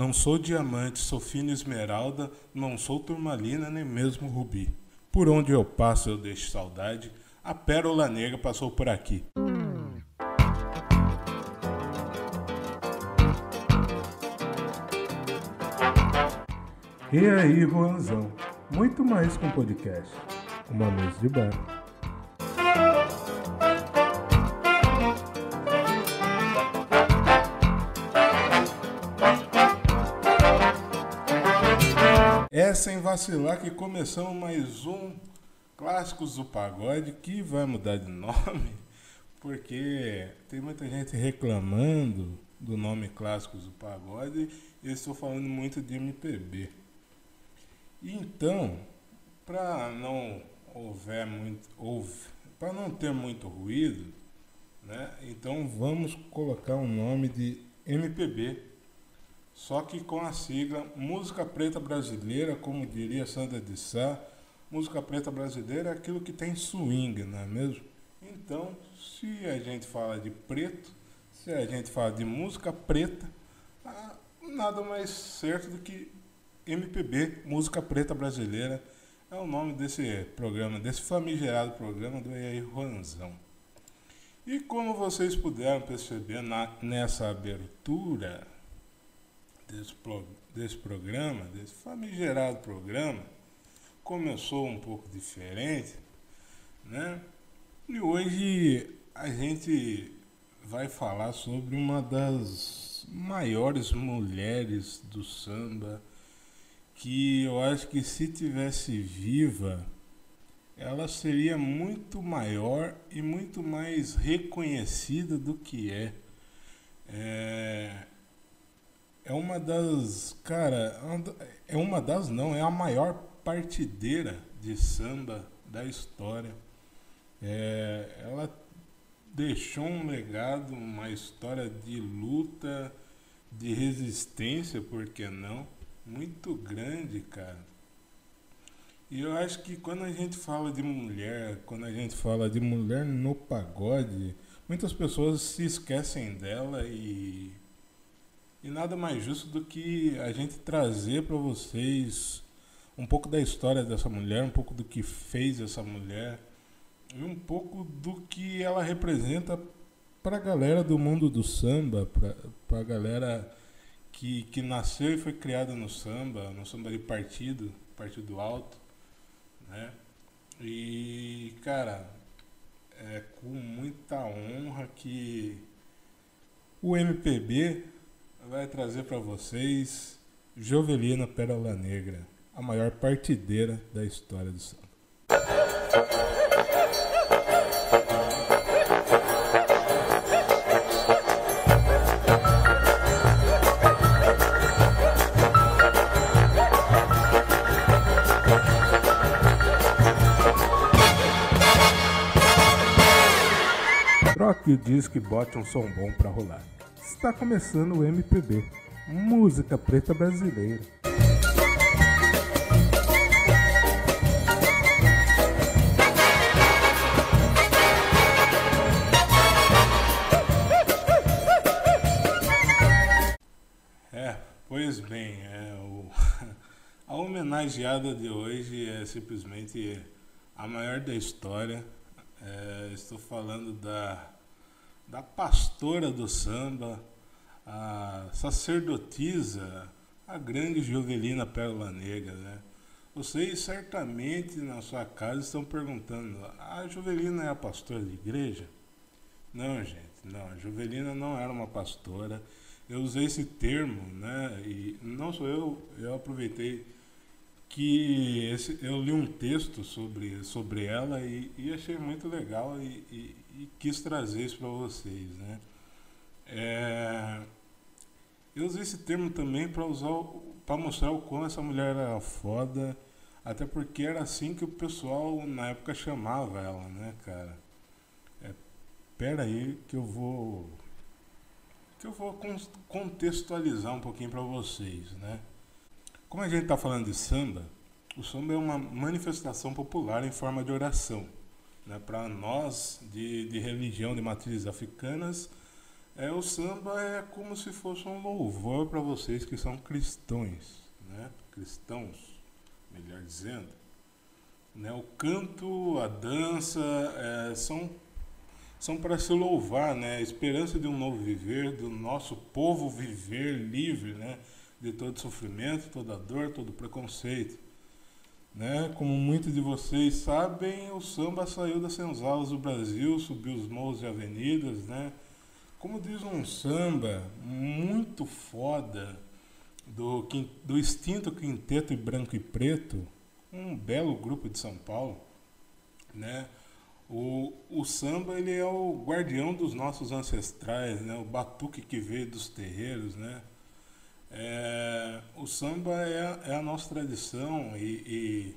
Não sou diamante, sou fina esmeralda, não sou turmalina nem mesmo rubi. Por onde eu passo eu deixo saudade, a pérola negra passou por aqui. E aí, Juanzão? Muito mais que um podcast. Uma luz de bar. Vacilar que começamos mais um Clássicos do Pagode que vai mudar de nome, porque tem muita gente reclamando do nome Clássicos do Pagode e eu estou falando muito de MPB. Então, para não houver muito, para não ter muito ruído, né? Então vamos colocar um nome de MPB, só que com a sigla Música Preta Brasileira, como diria Sandra de Sá, música preta brasileira é aquilo que tem swing, não é mesmo? Então, se a gente fala de preto, se a gente fala de música preta, ah, nada mais certo do que MPB, Música Preta Brasileira, é o nome desse programa, desse famigerado programa do EI Juanzão. E como vocês puderam perceber na, nessa abertura desse, pro, desse programa, desse famigerado programa, começou um pouco diferente, né? E hoje a gente vai falar sobre uma das maiores mulheres do samba que eu acho que se tivesse viva, ela seria muito maior e muito mais reconhecida do que é. É, é uma das, cara, é uma das não, é a maior partideira de samba da história. É, ela deixou um legado, uma história de luta, de resistência, por que não? muito grande, cara. E eu acho que quando a gente fala de mulher, quando a gente fala de mulher no pagode, muitas pessoas se esquecem dela e e nada mais justo do que a gente trazer para vocês um pouco da história dessa mulher, um pouco do que fez essa mulher e um pouco do que ela representa para a galera do mundo do samba, para a galera que, que nasceu e foi criada no samba, no samba de partido, partido alto, né? E, cara, é com muita honra que o MPB vai trazer para vocês Jovelina Pérola Negra, a maior partideira da história do samba. Troque o disco e bote um som bom para rolar. Está começando o MPB, música preta brasileira. É, pois bem, é, o, a homenageada de hoje é simplesmente a maior da história. É, estou falando da da pastora do samba, a sacerdotisa, a grande Jovelina Pérola Negra, né? Vocês certamente na sua casa estão perguntando: a Jovelina é a pastora de igreja? Não, gente, não. A Jovelina não era uma pastora. Eu usei esse termo, né? E não sou eu, eu aproveitei que esse, eu li um texto sobre, sobre ela e, e achei muito legal e, e, e quis trazer isso para vocês, né? É, eu usei esse termo também para usar para mostrar o quão essa mulher era foda, até porque era assim que o pessoal na época chamava ela, né, cara? É, pera aí que eu vou que eu vou contextualizar um pouquinho para vocês, né? Como a gente está falando de samba, o samba é uma manifestação popular em forma de oração. Né? Para nós, de, de religião de matrizes africanas, É, o samba é como se fosse um louvor para vocês que são cristãos, né? Cristãos, melhor dizendo. Né? O canto, a dança é, são, são para se louvar, né? A esperança de um novo viver, do nosso povo viver livre, né? De todo sofrimento, toda dor, todo preconceito. Né? Como muitos de vocês sabem, o samba saiu das senzalas do Brasil, subiu os morros e avenidas, né? Como diz um samba muito foda do, do extinto Quinteto Branco e Preto, um belo grupo de São Paulo, né? O, o samba ele é o guardião dos nossos ancestrais, né? O batuque que veio dos terreiros, né? É, o samba é, é, a nossa tradição e,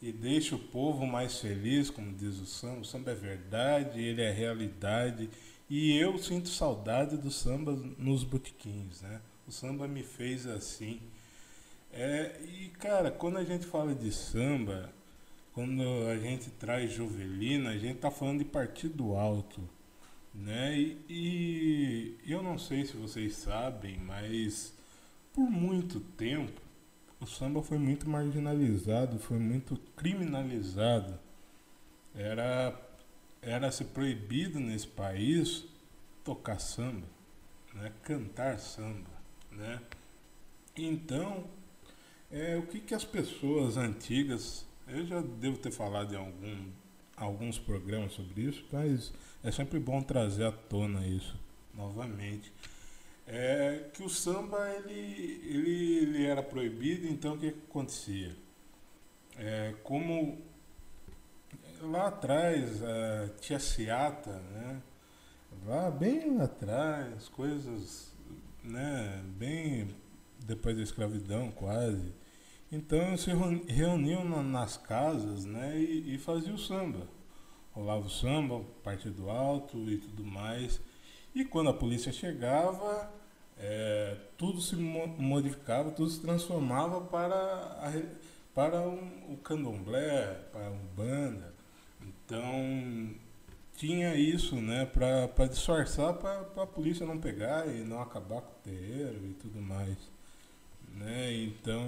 e, e, deixa o povo mais feliz, como diz o samba. O samba é verdade, ele é realidade e eu sinto saudade do samba nos botiquins, né? O samba me fez assim. É, e cara, quando a gente fala de samba, quando a gente traz Jovelina, a gente tá falando de partido alto, né? E, e eu não sei se vocês sabem, mas por muito tempo o samba foi muito marginalizado, foi muito criminalizado. Era era se proibido nesse país tocar samba, né? cantar samba. Né? Então, é, o que, que as pessoas antigas, eu já devo ter falado em algum, alguns programas sobre isso, mas é sempre bom trazer à tona isso novamente. É que o samba ele, ele, ele era proibido, então o que, que acontecia? É, como lá atrás, a tia Ciata, né? Lá bem lá atrás, coisas, né? Bem depois da escravidão, quase. Então se reuniam nas casas, né? E, e faziam o samba. Rolava o samba, partido alto e tudo mais. E quando a polícia chegava, é, tudo se modificava, tudo se transformava para, a, para um, o candomblé, para a umbanda. Então tinha isso, né, para disfarçar para a polícia não pegar e não acabar com o terreiro e tudo mais. Né? Então,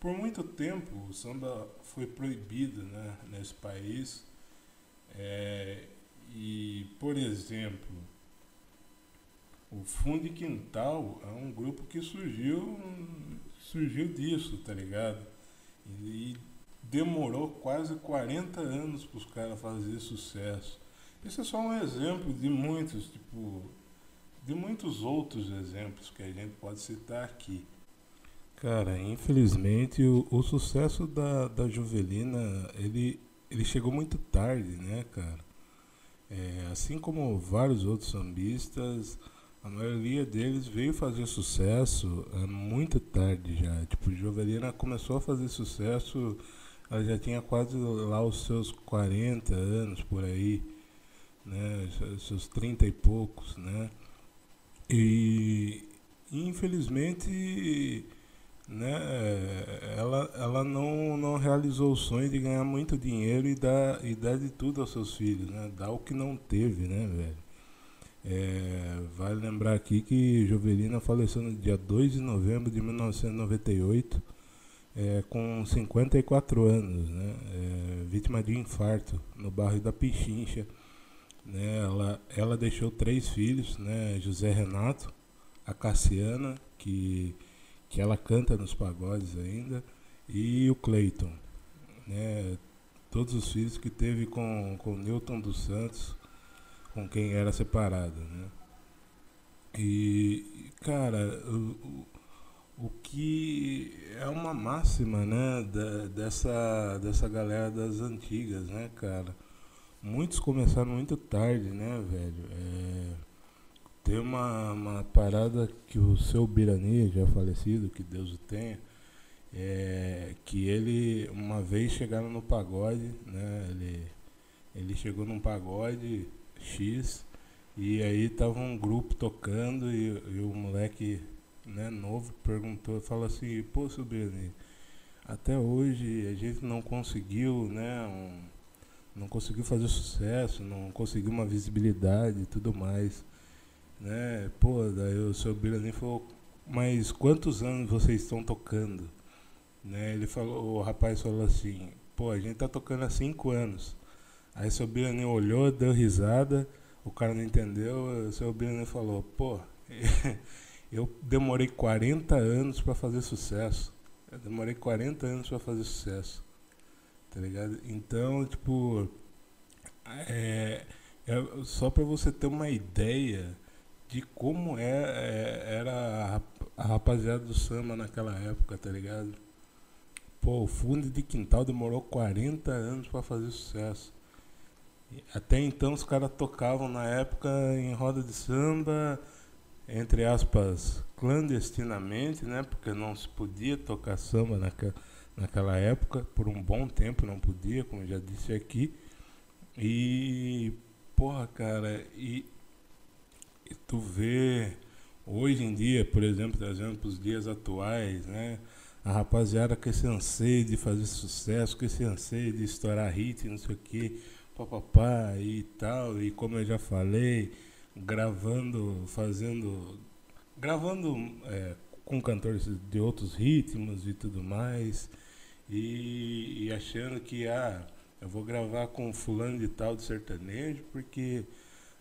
por muito tempo o samba foi proibido né, nesse país. É, e, por exemplo, o Fundo Quintal é um grupo que surgiu, surgiu disso, tá ligado? E, demorou quase 40 anos para os caras fazerem sucesso. Isso é só um exemplo de muitos, tipo, de muitos outros exemplos que a gente pode citar aqui. Cara, infelizmente o, o sucesso da, da Juvelina, ele, ele chegou muito tarde, né, cara? É, assim como vários outros sambistas, a maioria deles veio fazer sucesso é, muito tarde já. Tipo, Jovelina começou a fazer sucesso ela já tinha quase lá os seus 40 anos por aí, né? Seus 30 e poucos, né? E infelizmente né, ela, ela não, não realizou o sonho de ganhar muito dinheiro e dar, e dar de tudo aos seus filhos, né? Dar o que não teve, né, velho? É, vale lembrar aqui que Jovelina faleceu no dia 2 de novembro de 1998 é, com 54 anos, né, é, vítima de infarto no bairro da Pichincha. Né, ela, ela deixou três filhos, né, José Renato, a Cassiana, que, que ela canta nos pagodes ainda, e o Cleiton. Né, todos os filhos que teve com, com Newton dos Santos, com quem era separado. Né. E, cara, o, o que é uma máxima, né, da, dessa, dessa galera das antigas, né, cara? Muitos começaram muito tarde, né, velho? É, tem uma, uma parada que o seu Birani, já falecido, que Deus o tenha, é, que ele uma vez chegaram no pagode, né? Ele, ele chegou num pagode X e aí tava um grupo tocando e, e o moleque né, novo perguntou, fala assim, pô, Sobrini, até hoje a gente não conseguiu, né, um, não conseguiu fazer sucesso, não conseguiu uma visibilidade e tudo mais. né? Pô, daí o seu Birani falou, mas quantos anos vocês estão tocando? Né? Ele falou, o rapaz falou assim, pô, a gente tá tocando há cinco anos. Aí o seu Birani olhou, deu risada, o cara não entendeu, o seu Birani falou, pô, eu demorei 40 anos para fazer sucesso. Eu demorei 40 anos para fazer sucesso. Tá ligado? Então, tipo, é, é só para você ter uma ideia de como é, é, era a, a rapaziada do samba naquela época, tá ligado? Pô, o fundo de quintal demorou 40 anos para fazer sucesso. Até então os caras tocavam na época em roda de samba, entre aspas, clandestinamente, né? Porque não se podia tocar samba naquela, naquela época, por um bom tempo não podia, como já disse aqui. E, porra, cara, e, e tu vê hoje em dia, por exemplo, trazendo para os dias atuais, né? A rapaziada com esse anseio de fazer sucesso, com esse anseio de estourar hit, não sei o que, papapá e tal, e como eu já falei, gravando, fazendo, gravando é, com cantores de outros ritmos e tudo mais, e, e achando que, ah, eu vou gravar com fulano de tal de sertanejo, porque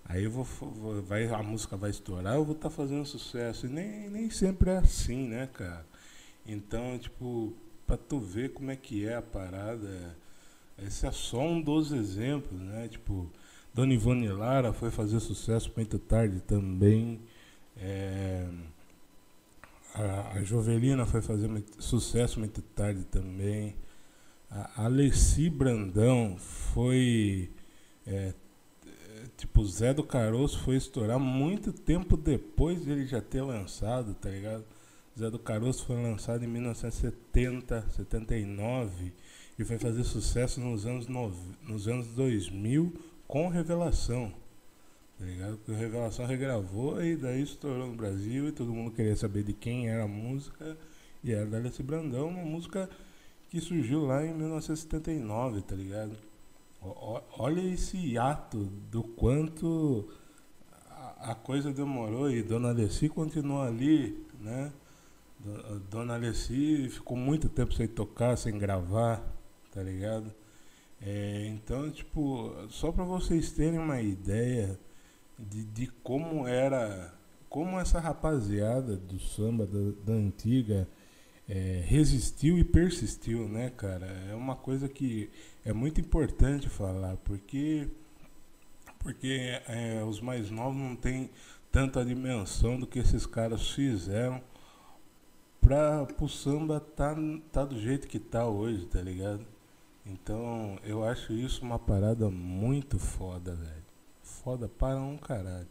aí eu vou, vai, a música vai estourar, eu vou estar tá fazendo sucesso. E nem, nem sempre é assim, né, cara? Então, tipo, pra tu ver como é que é a parada, esse é só um dos exemplos, né? Tipo, Dona Ivone Lara foi fazer sucesso muito tarde também. É, a, a Jovelina foi fazer muito, sucesso muito tarde também. A Alessi Brandão foi. É, tipo, Zé do Caroço foi estourar muito tempo depois de ele já ter lançado, tá ligado? Zé do Caroço foi lançado em 1970, 79 e foi fazer sucesso nos anos, no, nos anos 2000 com Revelação. Tá ligado? Porque Revelação regravou e daí estourou no Brasil e todo mundo queria saber de quem era a música. E era da Alessi Brandão, uma música que surgiu lá em 1979, tá ligado? O, olha esse ato do quanto a, a coisa demorou e Dona Alessi continuou ali, né? Dona Alessi ficou muito tempo sem tocar, sem gravar, tá ligado? É, então, tipo, só para vocês terem uma ideia de, de como era, como essa rapaziada do samba da, da antiga é, resistiu e persistiu, né, cara? É uma coisa que é muito importante falar, porque porque é, os mais novos não têm tanta dimensão do que esses caras fizeram para o samba tá, tá do jeito que tá hoje, tá ligado? Então eu acho isso uma parada muito foda, velho. Foda para um caralho.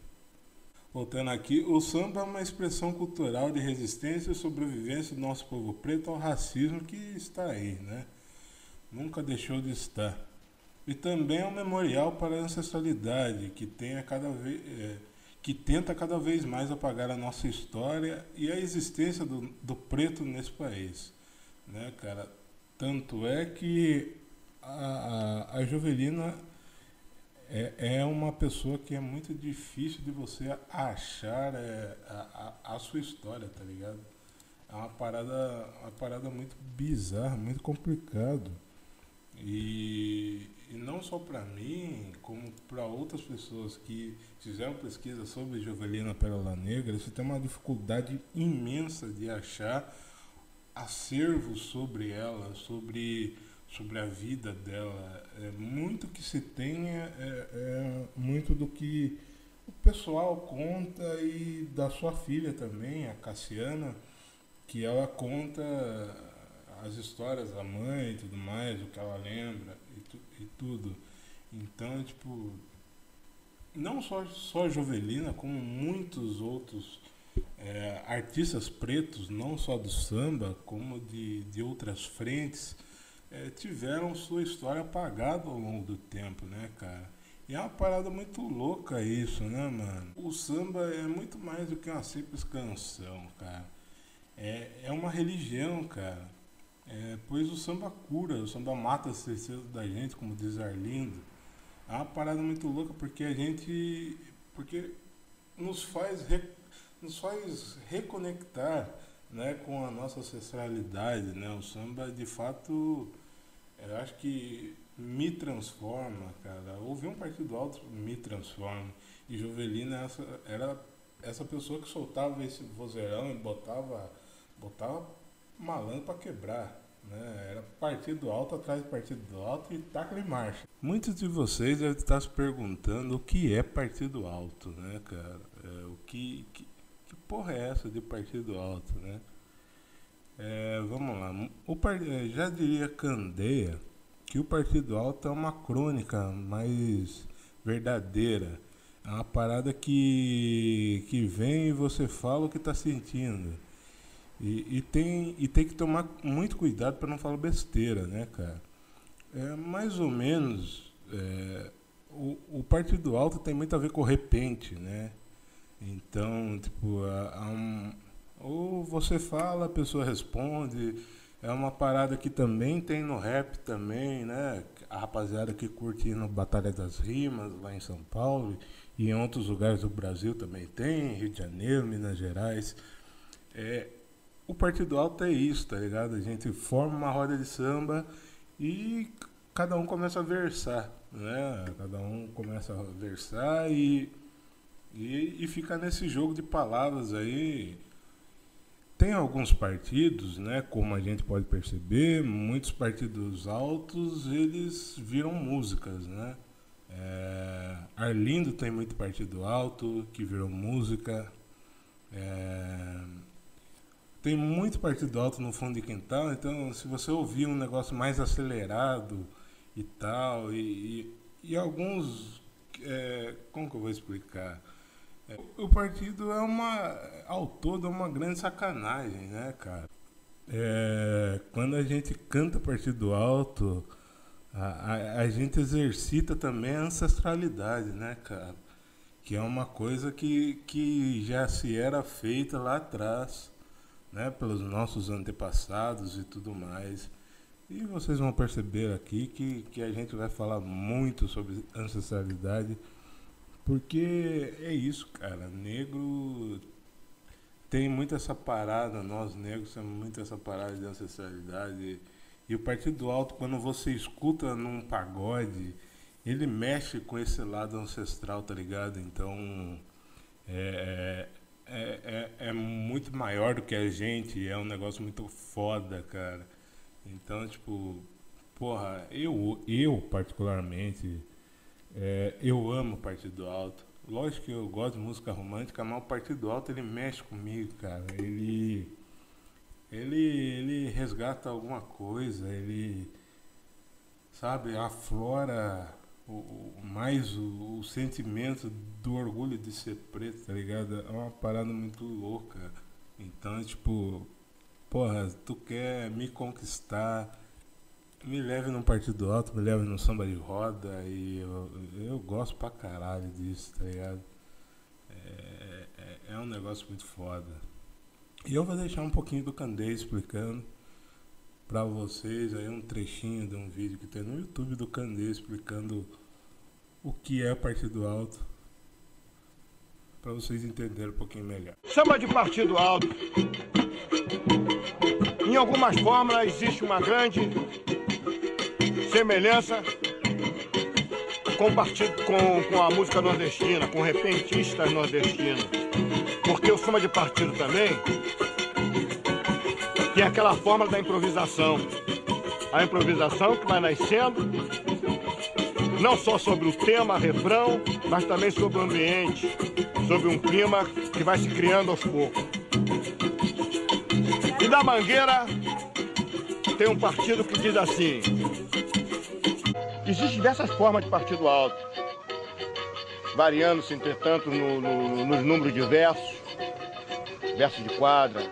Voltando aqui, o samba é uma expressão cultural de resistência e sobrevivência do nosso povo preto ao racismo que está aí, né? Nunca deixou de estar. E também é um memorial para a ancestralidade que, cada vez, é, que tenta cada vez mais apagar a nossa história e a existência do, do preto nesse país, né, cara? Tanto é que a, a, a Jovelina é, é uma pessoa que é muito difícil de você achar é, a, a, a, sua história, tá ligado? É uma parada, uma parada muito bizarra, muito complicado. E, e não só para mim, como para outras pessoas que fizeram pesquisa sobre Jovelina Pérola Negra, você tem uma dificuldade imensa de achar acervos sobre ela, sobre sobre a vida dela. É, muito que se tenha é, é, muito do que o pessoal conta e da sua filha também, a Cassiana, que ela conta as histórias da mãe e tudo mais, o que ela lembra e, tu, e tudo. Então, tipo, não só, só Jovelina, como muitos outros é, artistas pretos, não só do samba, como de, de outras frentes, é, tiveram sua história apagada ao longo do tempo, né, cara? E é uma parada muito louca isso, né, mano? O samba é muito mais do que uma simples canção, cara. É, é uma religião, cara. É, pois o samba cura, o samba mata as tristezas da gente, como diz Arlindo. É uma parada muito louca porque a gente. Porque nos faz, re, nos faz reconectar né, com a nossa ancestralidade. Né? O samba, de fato, eu acho que me transforma, cara. Ouvir um partido alto me transforma. E Jovelina essa, era essa pessoa que soltava esse vozeirão e botava, botava malandro para quebrar. Né? Era partido alto atrás de partido alto e taca em marcha. Muitos de vocês devem estar se perguntando o que é partido alto, né, cara? É, o que, que, que, porra é essa de partido alto, né? É, vamos lá. O, é, já diria Candeia que o partido alto é uma crônica mais verdadeira. É uma parada que, que vem e você fala o que está sentindo. E, e, tem, e tem que tomar muito cuidado para não falar besteira, né, cara? É, mais ou menos, é, o, o partido alto tem muito a ver com o repente, né? Então, tipo, há, há um, ou você fala, a pessoa responde. É uma parada que também tem no rap também, né? A rapaziada que curte no Batalha das Rimas, lá em São Paulo, e em outros lugares do Brasil também tem, Rio de Janeiro, Minas Gerais. É, o Partido Alto é isso, tá ligado? A gente forma uma roda de samba e cada um começa a versar, né? Cada um começa a versar e, e, e fica nesse jogo de palavras aí. Tem alguns partidos, né, como a gente pode perceber, muitos partidos altos, eles viram músicas, né? É, Arlindo tem muito partido alto que virou música. É, tem muito partido alto no fundo de quintal, então se você ouvir um negócio mais acelerado e tal, e, e, e alguns. É, como que eu vou explicar? O partido é uma. ao todo é uma grande sacanagem, né, cara? É, quando a gente canta partido alto, a, a, a gente exercita também a ancestralidade, né, cara? Que é uma coisa que, que já se era feita lá atrás né, pelos nossos antepassados e tudo mais. E vocês vão perceber aqui que, que a gente vai falar muito sobre ancestralidade, porque é isso, cara. Negro tem muito essa parada, nós negros temos muito essa parada de ancestralidade. E o Partido Alto, quando você escuta num pagode, ele mexe com esse lado ancestral, tá ligado? Então, é, é, é, é, muito maior do que a gente, é um negócio muito foda, cara. Então, tipo, porra, eu, eu particularmente, é, eu amo Partido Alto. Lógico que eu gosto de música romântica, mas o Partido Alto ele mexe comigo, cara. Ele, ele, ele resgata alguma coisa, ele, sabe, aflora o, mais o, o, sentimento do orgulho de ser preto, tá ligado? É uma parada muito louca. Então, tipo, porra, tu quer me conquistar, me leve num partido alto, me leve num samba de roda e eu, eu gosto pra caralho disso, tá ligado? É, é, é um negócio muito foda. E eu vou deixar um pouquinho do Candê explicando para vocês aí um trechinho de um vídeo que tem no YouTube do Candê explicando o que é partido alto, para vocês entenderem um pouquinho melhor. Samba de partido alto. Em algumas fórmulas existe uma grande semelhança com, partido, com, com a música nordestina, com repentistas nordestinos. Porque o samba de partido também tem aquela fórmula da improvisação. A improvisação que vai nascendo não só sobre o tema, refrão, mas também sobre o ambiente, sobre um clima que vai se criando aos poucos. E da Mangueira tem um partido que diz assim: existem diversas formas de partido alto, variando-se, entretanto, no, no, nos números de versos, versos de quadra,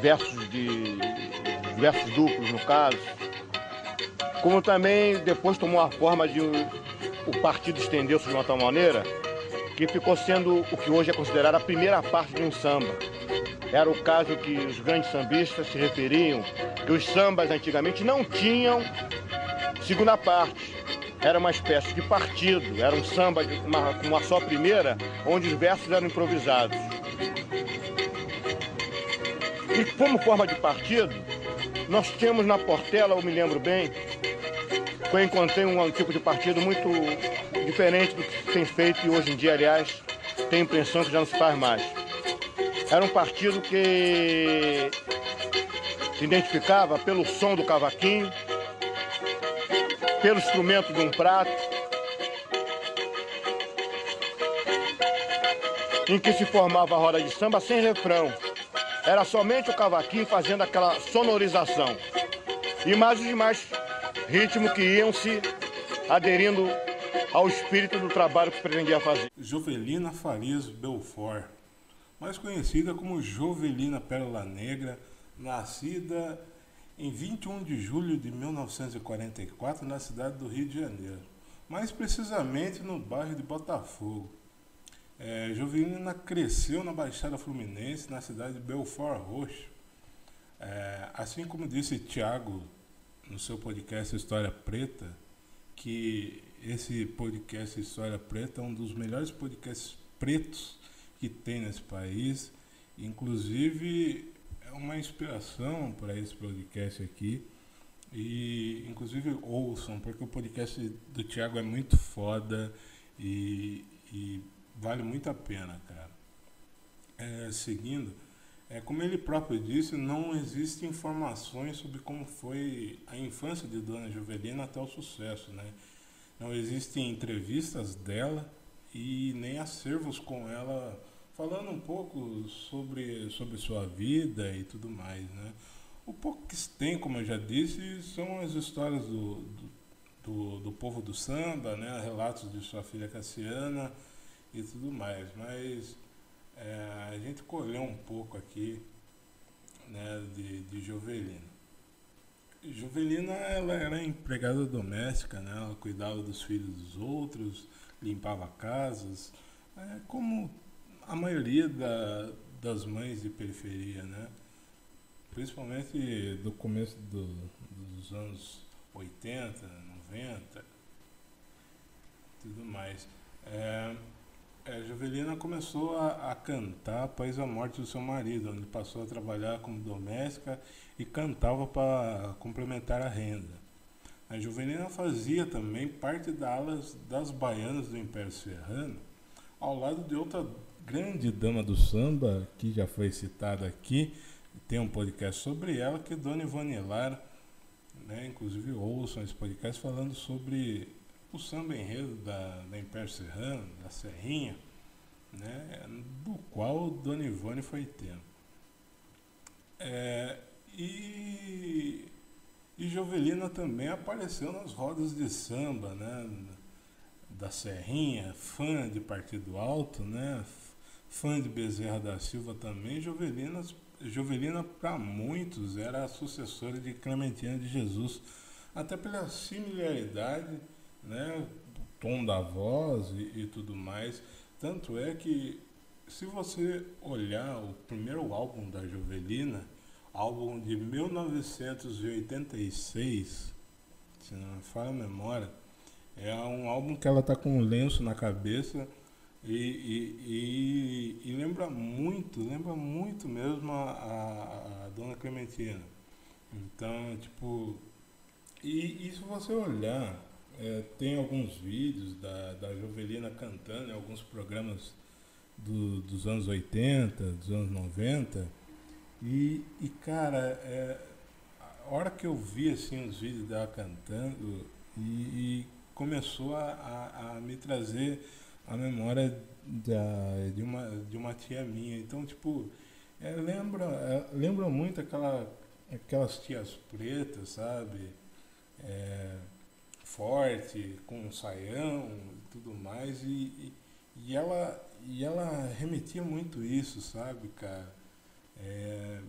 versos de versos duplos no caso como também depois tomou a forma de o partido estender-se de uma tal maneira que ficou sendo o que hoje é considerado a primeira parte de um samba. Era o caso que os grandes sambistas se referiam, que os sambas antigamente não tinham segunda parte. era uma espécie de partido, era um samba de uma, com uma só primeira, onde os versos eram improvisados. E como forma de partido, nós tínhamos na Portela, eu me lembro bem, que eu encontrei um, tipo de partido muito diferente do que tem feito e hoje em dia, aliás, tenho a impressão que já não se faz mais. Era um partido que se identificava pelo som do cavaquinho, pelo instrumento de um prato, em que se formava a roda de samba sem refrão. Era somente o cavaquinho fazendo aquela sonorização. E mais os demais ritmos que iam se aderindo ao espírito do trabalho que pretendia fazer. Jovelina Farias Belfort, mais conhecida como Jovelina Pérola Negra, nascida em 21 de julho de 1944 na cidade do Rio de Janeiro, mais precisamente no bairro de Botafogo. É, Jovelina cresceu na Baixada Fluminense, na cidade de Belfort Roxo. É, assim como disse Tiago no seu podcast História Preta, que esse podcast História Preta é um dos melhores podcasts pretos que tem nesse país. Inclusive, uma inspiração para esse podcast aqui. E, inclusive, ouçam, porque o podcast do Thiago é muito foda e, e vale muito a pena, cara. É, seguindo, é, como ele próprio disse, não existem informações sobre como foi a infância de Dona Juvelina até o sucesso, né? Não existem entrevistas dela e nem acervos com ela falando um pouco sobre, sobre sua vida e tudo mais, né? O pouco que se tem, como eu já disse, são as histórias do, do, do, do povo do samba, né? Relatos de sua filha Cassiana e tudo mais, mas é, a gente colheu um pouco aqui né, de, de Jovelina. Jovelina ela era empregada doméstica, né? ela cuidava dos filhos dos outros, limpava casas, é, como a maioria da, das mães de periferia, né? principalmente do começo do, dos anos 80, 90, tudo mais. É, é, Jovelina começou a, a, cantar após a morte do seu marido, onde passou a trabalhar como doméstica e cantava para complementar a renda. A Jovelina fazia também parte da alas das baianas do Império Serrano, ao lado de outra grande dama do samba, que já foi citada aqui, tem um podcast sobre ela, que é Dona Ivone Lara, né? inclusive ouçam esse podcast falando sobre o samba enredo da, da Império Serrano, da Serrinha, né, do qual Dona Ivone foi tema. É, e, e Jovelina também apareceu nas rodas de samba, né, da Serrinha, fã de Partido Alto, né, fã de Bezerra da Silva também. Jovelina, Jovelina para muitos, era a sucessora de Clementina de Jesus, até pela similaridade né, tom da voz e, e tudo mais. Tanto é que, se você olhar o primeiro álbum da Jovelina, álbum de 1986, se não me falha a memória, é um álbum que ela tá com um lenço na cabeça e, e, e, lembra muito, lembra muito mesmo a, a, a, Dona Clementina. Então, tipo, e, e se você olhar é, tem alguns vídeos da, da Jovelina cantando em alguns programas do, dos anos 80, dos anos 90. E, e cara, é, a hora que eu vi assim, os vídeos dela cantando, e, e começou a, a, a, me trazer a memória da, de, uma, de uma tia minha. Então, tipo, é, lembra, é, lembra muito aquela, aquelas tias pretas, sabe? É, forte, com um saião e tudo mais, e, e, e, ela, e ela remetia muito isso, sabe, cara? É,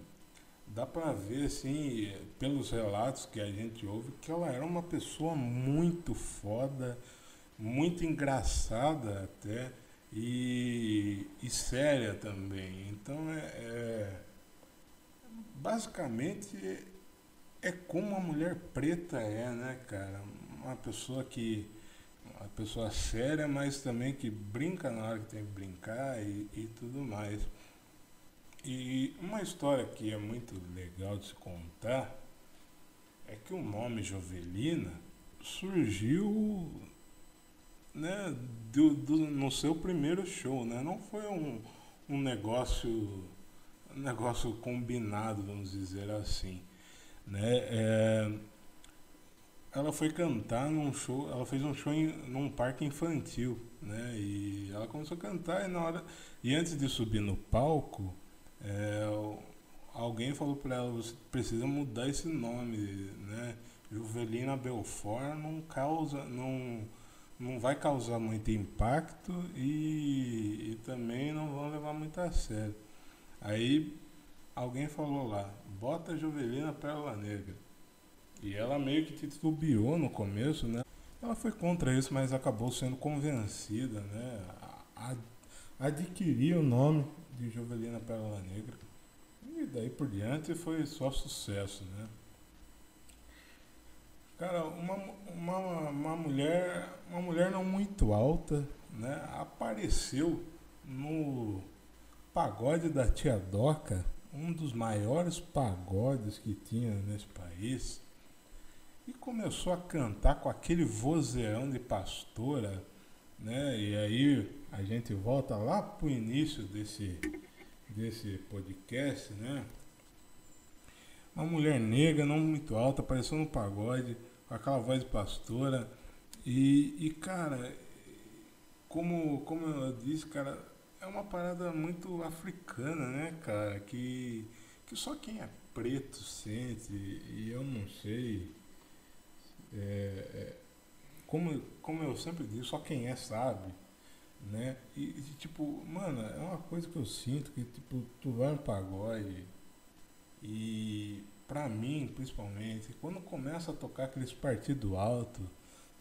dá pra ver, assim, pelos relatos que a gente ouve, que ela era uma pessoa muito foda, muito engraçada até, e, e séria também. Então, é, é basicamente é como a mulher preta é, né, cara? uma pessoa que uma pessoa séria, mas também que brinca na hora que tem que brincar e, e tudo mais. E uma história que é muito legal de se contar é que o nome Jovelina surgiu né, do, do, no seu primeiro show, né? Não foi um, um negócio um negócio combinado, vamos dizer assim, né? É, ela foi cantar num show, ela fez um show em, num parque infantil, né? E ela começou a cantar e na hora e antes de subir no palco, é, alguém falou para ela, você precisa mudar esse nome, né? Juvelina Belfort não causa, não, não vai causar muito impacto e, e também não vão levar muito a sério. Aí alguém falou lá, bota Juvelina Pérola Negra. E ela meio que titubeou no começo, né? Ela foi contra isso, mas acabou sendo convencida, né? A, a adquirir o nome de Jovelina Pérola Negra. E daí por diante foi só sucesso, né? Cara, uma, uma, uma mulher, uma mulher não muito alta, né? Apareceu no pagode da Tia Doca, um dos maiores pagodes que tinha nesse país, e começou a cantar com aquele vozeirão de pastora, né? E aí a gente volta lá pro início desse desse podcast, né? Uma mulher negra, não muito alta, apareceu no pagode, com aquela voz de pastora. E, e cara, como, como eu disse, cara, é uma parada muito africana, né, cara? Que, que só quem é preto sente, e eu não sei. É, é, como, como eu sempre digo, só quem é sabe né? E, e, tipo, mano, é uma coisa que eu sinto que tipo, tu vai no pagode e pra mim, principalmente, quando começa a tocar aqueles partido alto,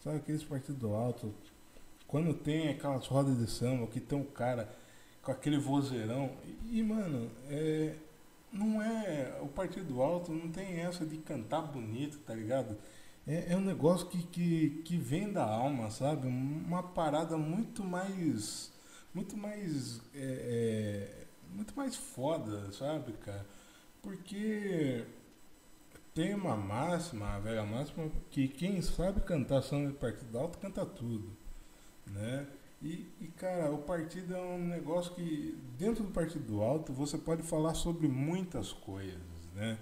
sabe aqueles partido alto, quando tem aquelas rodas de samba que tem um cara com aquele vozeirão, e, mano, é não é o partido alto não tem essa de cantar bonito, tá ligado? é, é um negócio que, que, que vem da alma, sabe? Uma parada muito mais. Muito mais. É, é, muito mais foda, sabe, cara? Porque tem uma máxima, a velha máxima, que quem sabe cantar samba de partido alto canta tudo, né? E, e, cara, o partido é um negócio que dentro do partido alto você pode falar sobre muitas coisas, né?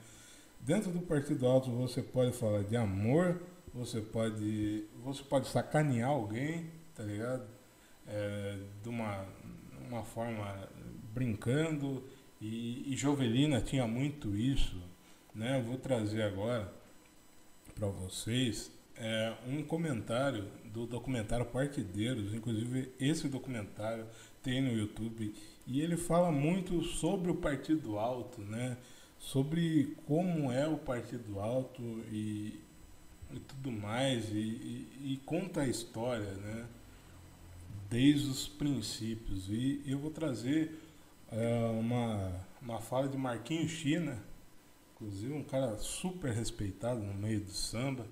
Dentro do Partido Alto você pode falar de amor, você pode, você pode sacanear alguém, tá ligado? É, de uma, uma forma brincando. E, e Jovelina tinha muito isso, né? Eu vou trazer agora para vocês é, um comentário do documentário Partideiros, inclusive esse documentário tem no YouTube e ele fala muito sobre o Partido Alto, né? sobre como é o Partido Alto e, e tudo mais, e, e, e, conta a história, né? Desde os princípios. E eu vou trazer é, uma, uma fala de Marquinhos China, inclusive um cara super respeitado no meio do samba,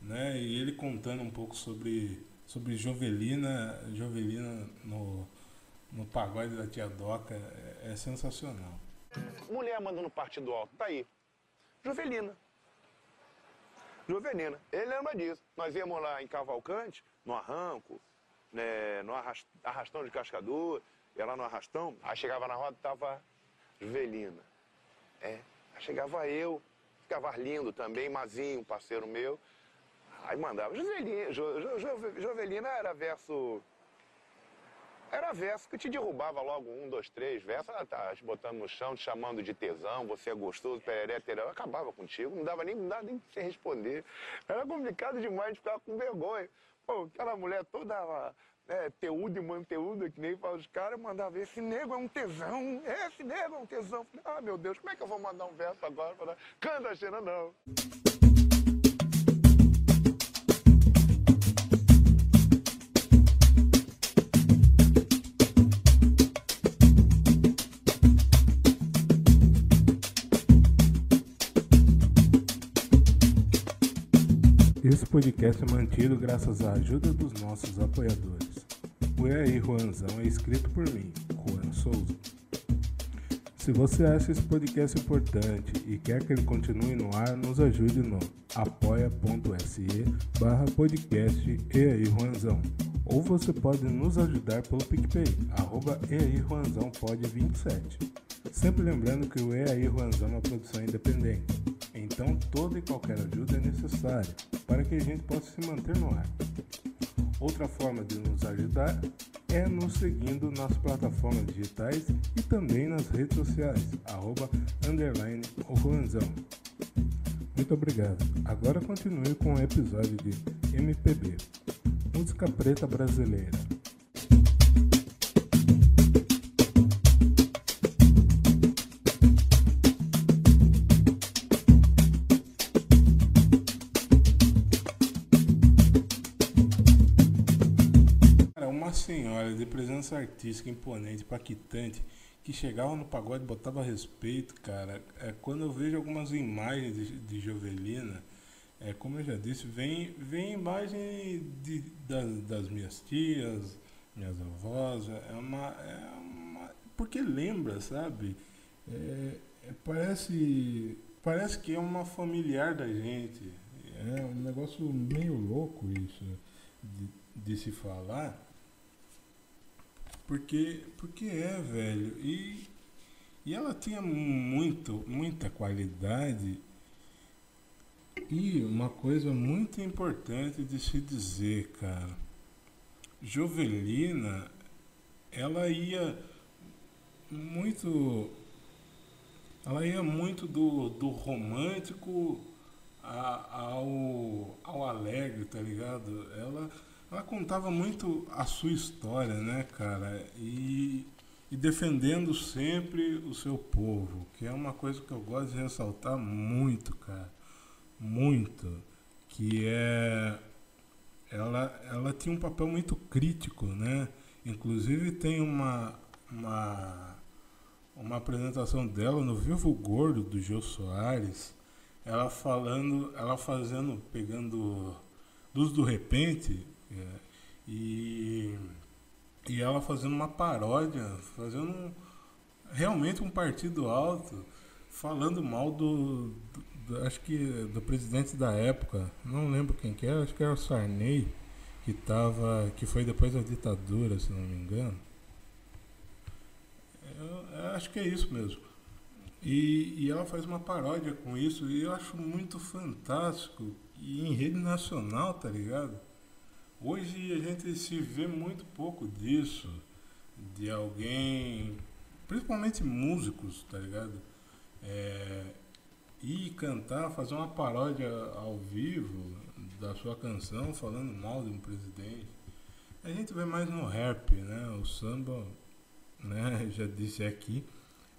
né? E ele contando um pouco sobre, sobre Jovelina, Jovelina no, no pagode da Tia Doca, é, é sensacional. Mulher mandando partido alto, tá aí. Jovelina. Jovelina. Ele lembra disso. Nós íamos lá em Cavalcante, no arranco, né, no arrastão de cascador, ia lá no arrastão, aí chegava na roda tava Jovelina. É. Aí chegava eu, ficava lindo também, Mazinho, parceiro meu. Aí mandava. Jovelina, jo, jo, jo, Jovelina era verso era verso que te derrubava logo um, dois, três versos, ela tá te botando no chão, te chamando de tesão, você é gostoso, pereré, terão, acabava contigo, não dava nem, não dava nem sem responder. Era complicado demais de ficar com vergonha. Pô, aquela mulher toda é, teudo e manteúda, que nem fala os caras, mandava, esse nego é um tesão, esse nego é um tesão. Ah, meu Deus, como é que eu vou mandar um verso agora? Canta, Xena, não. Esse podcast é mantido graças à ajuda dos nossos apoiadores. E aí, Juanzão é escrito por mim, Juan Souza. Se você acha esse podcast importante e quer que ele continue no ar, nos ajude no apoia.se barra podcast E aí, Juanzão. Ou você pode nos ajudar pelo PicPay, arroba E aí, Juanzão, pode 27. Sempre lembrando que o E aí, Juanzão é uma produção independente. Então toda e qualquer ajuda é necessária para que a gente possa se manter no ar. Outra forma de nos ajudar é nos seguindo nas plataformas digitais e também nas redes sociais, arroba, underline. Muito obrigado. Agora continue com o episódio de MPB, música preta brasileira. Artística imponente, impactante, que chegava no pagode, botava respeito, cara. É, quando eu vejo algumas imagens de, de Jovelina, é, como eu já disse, vem, vem imagem de, das, das minhas tias, minhas avós, é uma, é uma porque lembra, sabe? É, é, parece, parece que é uma familiar da gente. É um negócio meio louco isso de, de se falar. Porque, porque é, velho. E, e ela tinha muito, muita qualidade. E uma coisa muito importante de se dizer, cara. Jovelina, ela ia muito. Ela ia muito do, do romântico ao, ao alegre, tá ligado? Ela ela contava muito a sua história, né, cara? E, e defendendo sempre o seu povo, que é uma coisa que eu gosto de ressaltar muito, cara. Muito. Que é. Ela, ela tinha um papel muito crítico, né? Inclusive tem uma, uma, uma apresentação dela no Vivo Gordo do Gil Soares, ela falando, ela fazendo, pegando dos do repente, é, e, e ela fazendo uma paródia, fazendo um, realmente um partido alto, falando mal do, do, do, acho que do presidente da época, não lembro quem que era, acho que era o Sarney, que tava, que foi depois da ditadura, se não me engano. Eu, eu acho que é isso mesmo. E, e ela faz uma paródia com isso e eu acho muito fantástico. E em rede nacional, tá ligado? Hoje a gente se vê muito pouco disso, de alguém, principalmente músicos, tá ligado? É, ir cantar, fazer uma paródia ao vivo da sua canção falando mal de um presidente. A gente vê mais no rap, né? O samba, né? Já disse aqui,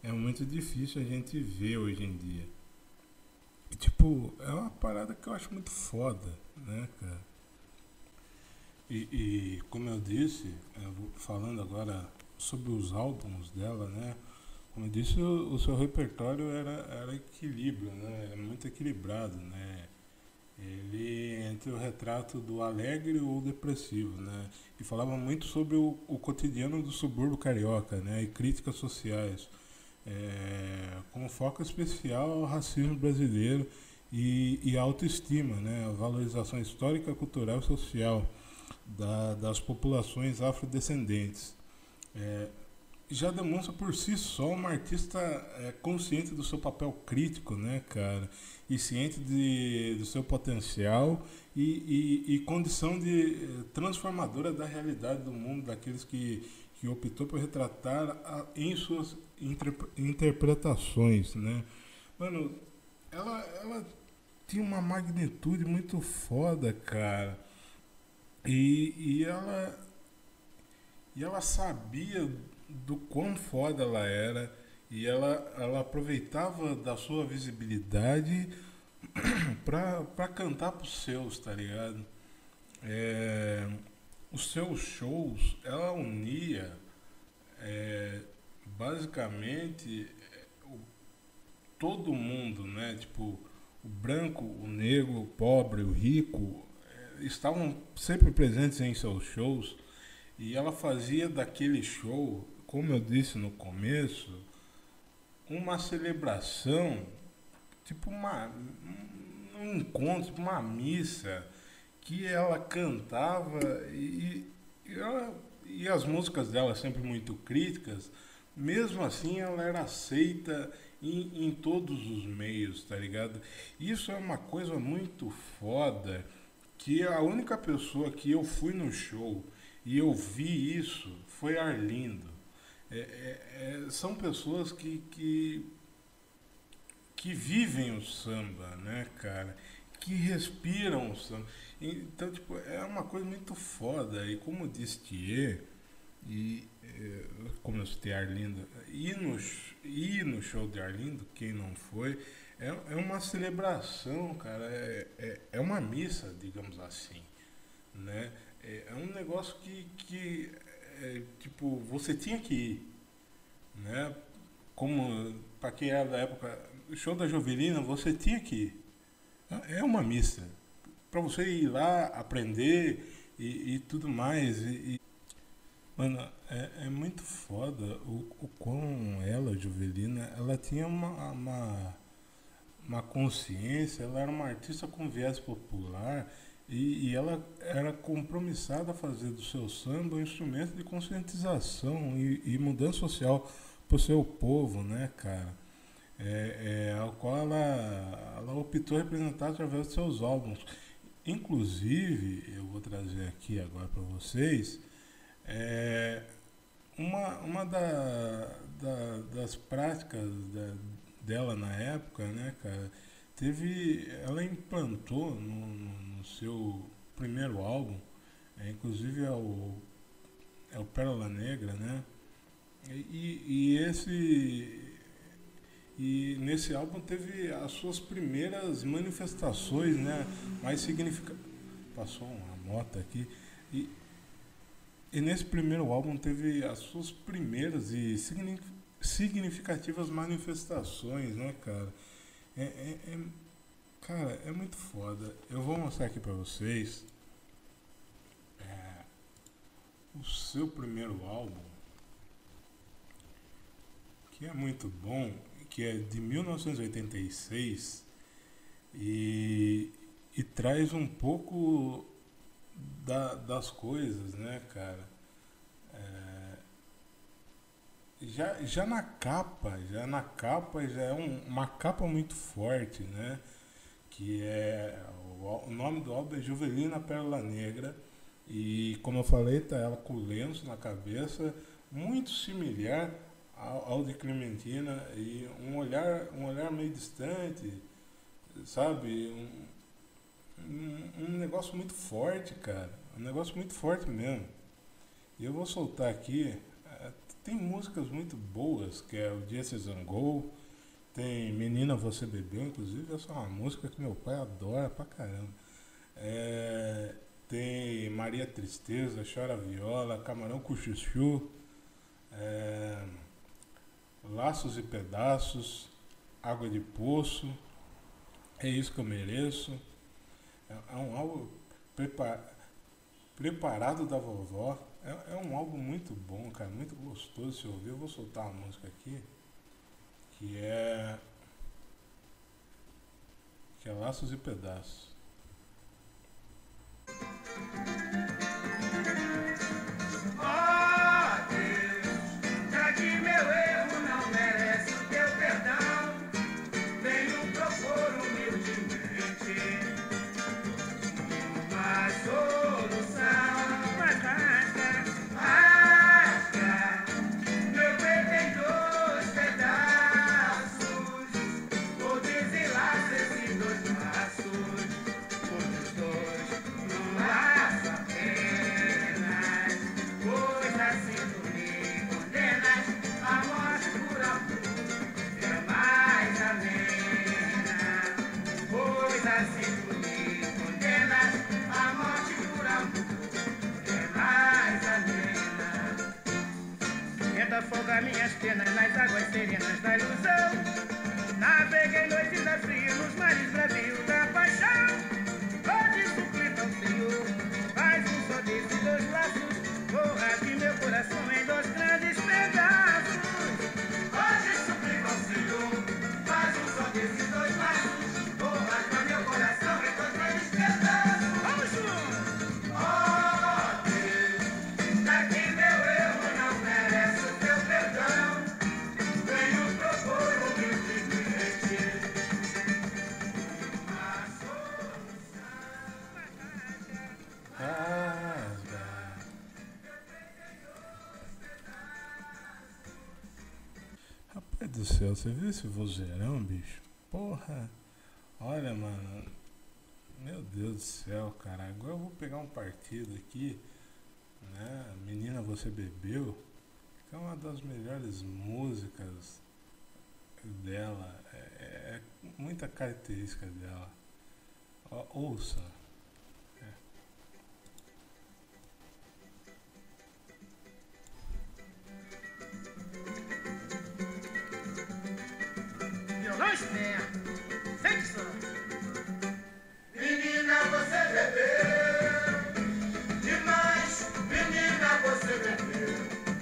é muito difícil a gente ver hoje em dia. E, tipo, é uma parada que eu acho muito foda, né, cara? E, e, como eu disse, eu falando agora sobre os álbuns dela, né? Como eu disse, o, o seu repertório era, era equilíbrio, né? Era muito equilibrado, né? Ele entre o retrato do alegre ou depressivo, né? E falava muito sobre o, o cotidiano do subúrbio carioca, né? E críticas sociais, é, com foco especial ao racismo brasileiro e, e autoestima, né? A valorização histórica, cultural e social da, das populações afrodescendentes. É, já demonstra por si só uma artista é, consciente do seu papel crítico, né, cara? E ciente de, do seu potencial e, e, e condição de é, transformadora da realidade do mundo, daqueles que, que optou por retratar a, em suas interpretações, né? Mano, ela, ela tinha uma magnitude muito foda, cara. E, e ela e ela sabia do quão foda ela era e ela, ela aproveitava da sua visibilidade pra, cantar pros seus, tá ligado? É, os seus shows, ela unia é, basicamente todo mundo, né? Tipo, o branco, o negro, o pobre, o rico estavam sempre presentes em seus shows e ela fazia daquele show, como eu disse no começo, uma celebração, tipo uma, um encontro, uma missa, que ela cantava e, e, ela, e as músicas dela sempre muito críticas, mesmo assim ela era aceita em, em todos os meios, tá ligado? Isso é uma coisa muito foda, que a única pessoa que eu fui no show e eu vi isso foi Arlindo. É, é, é, são pessoas que, que, que vivem o samba, né, cara? Que respiram o samba. Então, tipo, é uma coisa muito foda. E como disse Thier, e é, como eu citei Arlindo, ir no, ir no show de Arlindo, quem não foi, é, é uma celebração, cara, é, é, é, uma missa, digamos assim, né? É, é um negócio que, que é, tipo, você tinha que ir, né? Como, para quem era da época, show da Jovelina, você tinha que ir. É uma missa. Para você ir lá, aprender e, e tudo mais. E, e Mano, é, é muito foda o, o quão ela, Juvelina, ela tinha uma, uma, uma consciência, ela era uma artista com viés popular e, e ela era compromissada a fazer do seu samba um instrumento de conscientização e, e mudança social para o seu povo, né, cara? É, é, ao qual ela, ela optou representar através de seus álbuns. Inclusive, eu vou trazer aqui agora para vocês é, uma uma da, da, das práticas da, dela na época, né, cara, teve. Ela implantou no, no, seu primeiro álbum, é, inclusive é o, é o Pérola Negra, né? E, e esse. E nesse álbum teve as suas primeiras manifestações, né? Mais significativas. Passou uma moto aqui. E, e nesse primeiro álbum teve as suas primeiras e significativas manifestações, né, cara? É, é, é, cara, é muito foda. Eu vou mostrar aqui pra vocês é, o seu primeiro álbum, que é muito bom, que é de 1986 e, e traz um pouco da, das coisas, né, cara? É, já, já na capa, já na capa já é um, uma capa muito forte, né? Que é o, o nome do álbum é Juvelina Pérola Negra e como eu falei, tá ela com lenço na cabeça, muito similar ao, ao de Clementina e um olhar, um olhar meio distante, sabe? Um, um, um negócio muito forte, cara. Um negócio muito forte mesmo. E eu vou soltar aqui. Tem músicas muito boas, que é o Dia Se Zangou. Tem Menina Você Bebeu, inclusive essa é uma música que meu pai adora pra caramba. É, tem Maria Tristeza, Chora Viola, Camarão com Chuchu, é, Laços e Pedaços, Água de Poço, É Isso Que Eu Mereço. É, é um álbum preparado da vovó. É, é, um álbum muito bom, cara, muito gostoso de se ouvir. Eu vou soltar uma música aqui, que é. que é Laços e Pedaços. Você viu esse vozeirão, bicho? Porra! Olha, mano. Meu Deus do céu, cara. Agora eu vou pegar um partido aqui, né? Menina, você bebeu. Que é uma das melhores músicas dela. É, é muita característica dela. Ó, ouça. Violão externo. Sente só. Menina, você bebeu demais. Menina, você bebeu,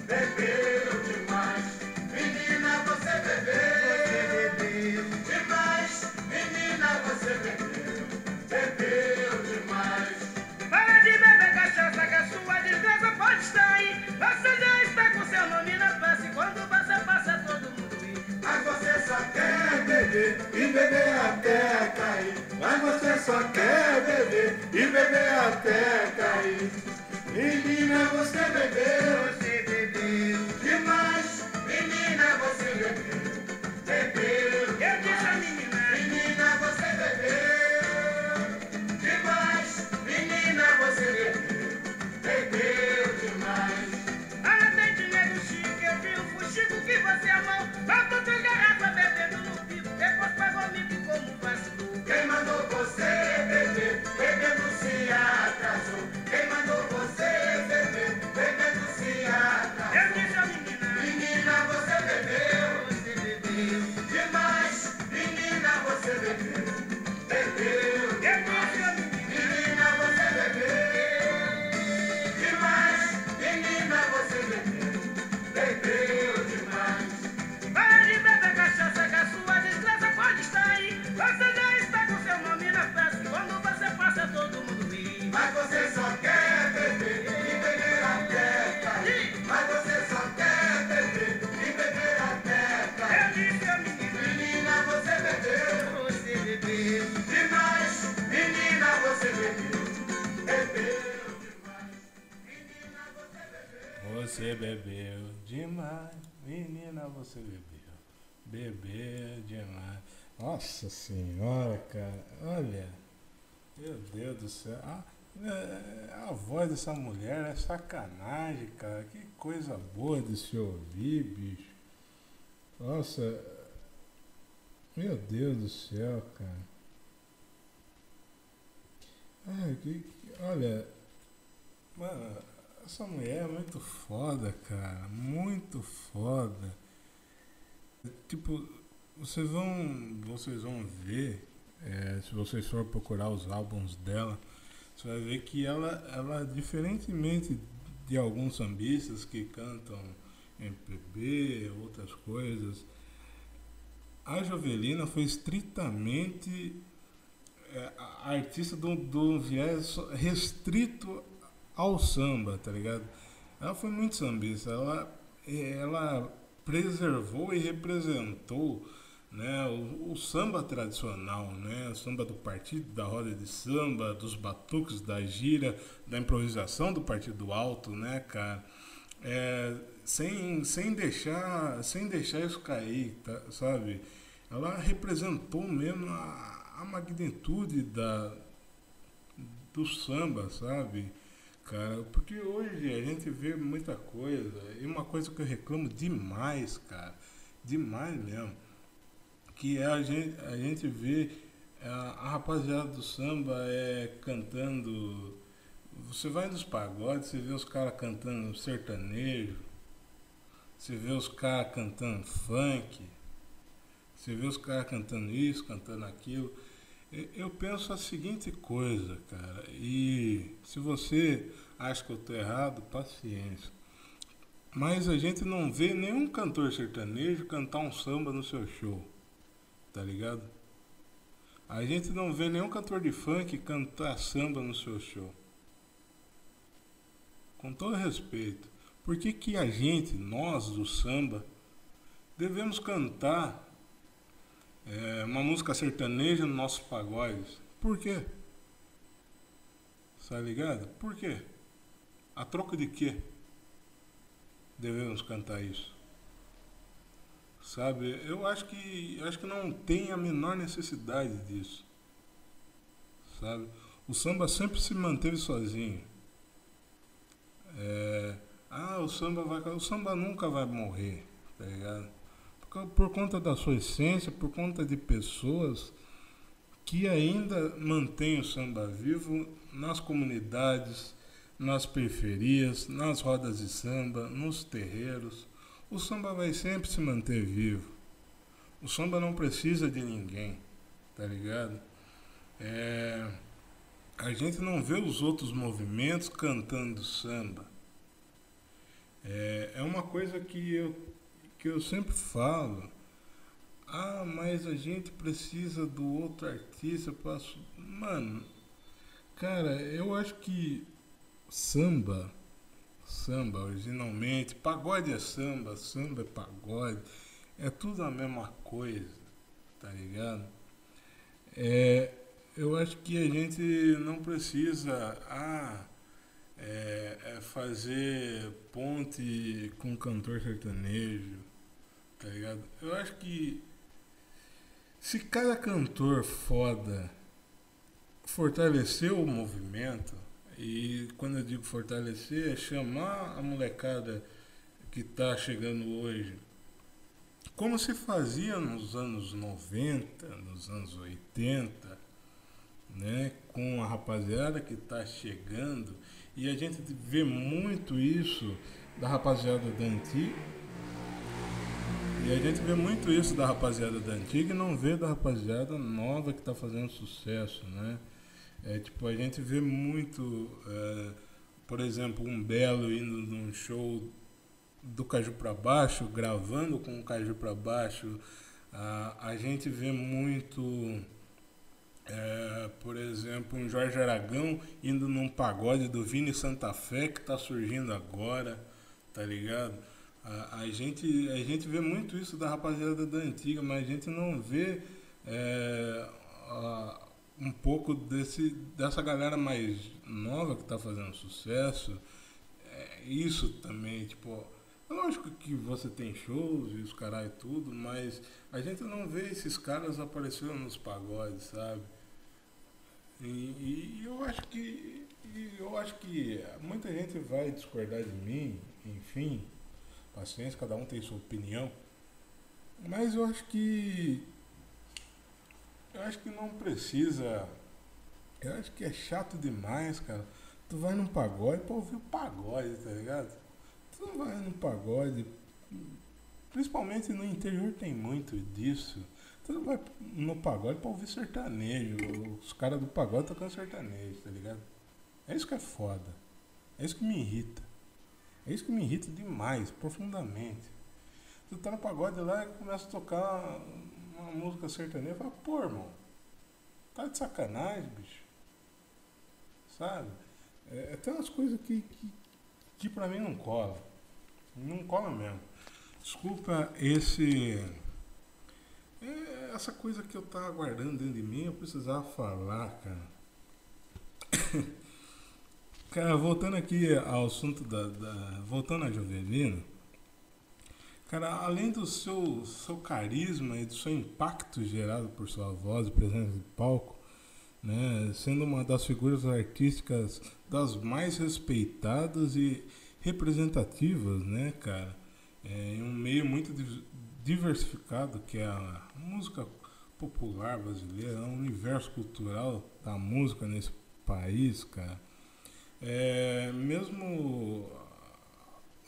bebeu demais. Menina, você bebeu demais. Menina, você bebeu, bebeu demais. Para de beber cachaça que a sua desgraça pode estar aí. Você já está com seu nome na face. Quando você beber e beber até cair. Mas você só quer beber e beber até cair. Menina, você bebeu. Você beber, bebendo se atrasou. Quem mandou você Você bebeu demais, menina, você bebeu. Bebeu demais. Nossa senhora, cara. Olha. Meu Deus do céu. Ah, é, a voz dessa mulher é sacanagem, cara. Que coisa boa de se ouvir, bicho. Nossa. Meu Deus do céu, cara. Ai, que, olha. Mano, essa mulher é muito foda, cara. Muito foda. Tipo, vocês vão. Vocês vão ver. é, se vocês forem procurar os álbuns dela, você vai ver que ela, ela diferentemente de alguns sambistas que cantam MPB, outras coisas, a Jovelina foi estritamente é, a- artista do, do viés restrito ao samba, tá ligado? Ela foi muito sambista, ela, ela preservou e representou né, o, o samba tradicional, né, o samba do partido, da roda de samba, dos batuques, da gira, da improvisação do partido alto, né, cara, é, sem, sem deixar sem deixar isso cair, tá, sabe? Ela representou mesmo a, a magnitude da do samba, sabe? Cara, porque hoje a gente vê muita coisa, e uma coisa que eu reclamo demais, cara, demais mesmo, que é a gente, a gente vê a, a rapaziada do samba é cantando. Você vai nos pagodes, você vê os caras cantando sertanejo, você vê os caras cantando funk, você vê os caras cantando isso, cantando aquilo. Eu penso a seguinte coisa, cara, e se você acha que eu estou errado, paciência. Mas a gente não vê nenhum cantor sertanejo cantar um samba no seu show, tá ligado? A gente não vê nenhum cantor de funk cantar samba no seu show. Com todo respeito, por que, que a gente, nós do samba, devemos cantar é, uma música sertaneja nos nossos pagodes? Por quê? Tá ligado? Por quê? A troca de quê? Devemos cantar isso. Sabe? Eu acho que acho que não tem a menor necessidade disso. Sabe? O samba sempre se manteve sozinho. É, ah, o samba vai. O samba nunca vai morrer, tá ligado? Por, por conta da sua essência, por conta de pessoas que ainda mantêm o samba vivo nas comunidades, nas periferias, nas rodas de samba, nos terreiros. O samba vai sempre se manter vivo. O samba não precisa de ninguém, tá ligado? É, a gente não vê os outros movimentos cantando samba. É, é uma coisa que eu, que eu sempre falo. Ah, mas a gente precisa do outro artista para. Mano, cara, eu acho que samba, samba originalmente, pagode é samba, samba é pagode, é tudo a mesma coisa, tá ligado? É, eu acho que a gente não precisa ah, é, é fazer ponte com cantor sertanejo, tá ligado? Eu acho que se cada cantor foda fortalecer o movimento, e quando eu digo fortalecer, é chamar a molecada que está chegando hoje, como se fazia nos anos 90, nos anos 80, né, com a rapaziada que está chegando, e a gente vê muito isso da rapaziada da antiga, e a gente vê muito isso da rapaziada da antiga e não vê da rapaziada nova que está fazendo sucesso, né? É, tipo, a gente vê muito, é, por exemplo, um Belo indo num show do Caju para baixo, gravando com o Caju para baixo. A, gente vê muito, é, por exemplo, um Jorge Aragão indo num pagode do Vini Santa Fé que está surgindo agora, tá ligado? A, gente, a gente vê muito isso da rapaziada da antiga, mas a gente não vê é, um pouco desse, dessa galera mais nova que está fazendo sucesso. É, isso também, tipo, lógico que você tem shows e os caralho e tudo, mas a gente não vê esses caras aparecendo nos pagodes, sabe? E, e eu acho que eu acho que muita gente vai discordar de mim, enfim, paciência, cada um tem sua opinião. Mas eu acho que eu acho que não precisa. Eu acho que é chato demais, cara. Tu vai num pagode pra ouvir o pagode, tá ligado? Tu não vai num pagode. Principalmente no interior tem muito disso. Tu não vai no pagode pra ouvir sertanejo. Os caras do pagode tocando sertanejo, tá ligado? É isso que é foda. É isso que me irrita. É isso que me irrita demais, profundamente. Tu tá no pagode lá e começa a tocar uma música sertaneja, fala, pô, irmão, tá de sacanagem, bicho. Sabe? É, é, tem umas coisas que, que, que pra mim não cola. Não cola mesmo. Desculpa esse. É, essa coisa que eu tava guardando dentro de mim, eu precisava falar, cara. cara, voltando aqui ao assunto da. da voltando a Jovelino Cara, além do seu, seu carisma e do seu impacto gerado por sua voz e presença de palco, né, sendo uma das figuras artísticas das mais respeitadas e representativas, né, cara, é, em um meio muito diversificado que é a música popular brasileira, o universo cultural da música nesse país, cara. É, mesmo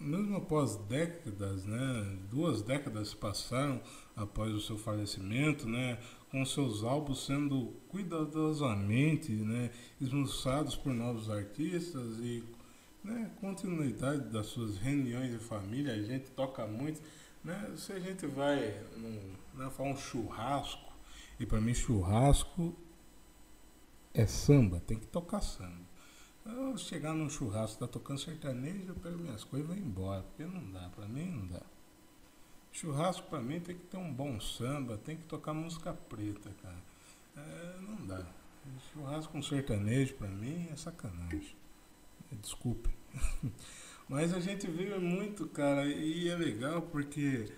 mesmo após décadas, né, duas décadas passaram após o seu falecimento, né, com seus álbuns sendo cuidadosamente né, esmiuçados por novos artistas e né, continuidade das suas reuniões de família, a gente toca muito, né, se a gente vai num, né, falar um churrasco, e para mim churrasco é samba, tem que tocar samba. Eu chegar num churrasco, tá tocando sertanejo, eu pego minhas coisas e vou embora, porque não dá, pra mim não dá. Churrasco pra mim tem que ter um bom samba, tem que tocar música preta, cara. É, não dá. Churrasco com sertanejo pra mim é sacanagem. Desculpe. Mas a gente vive muito, cara, e é legal porque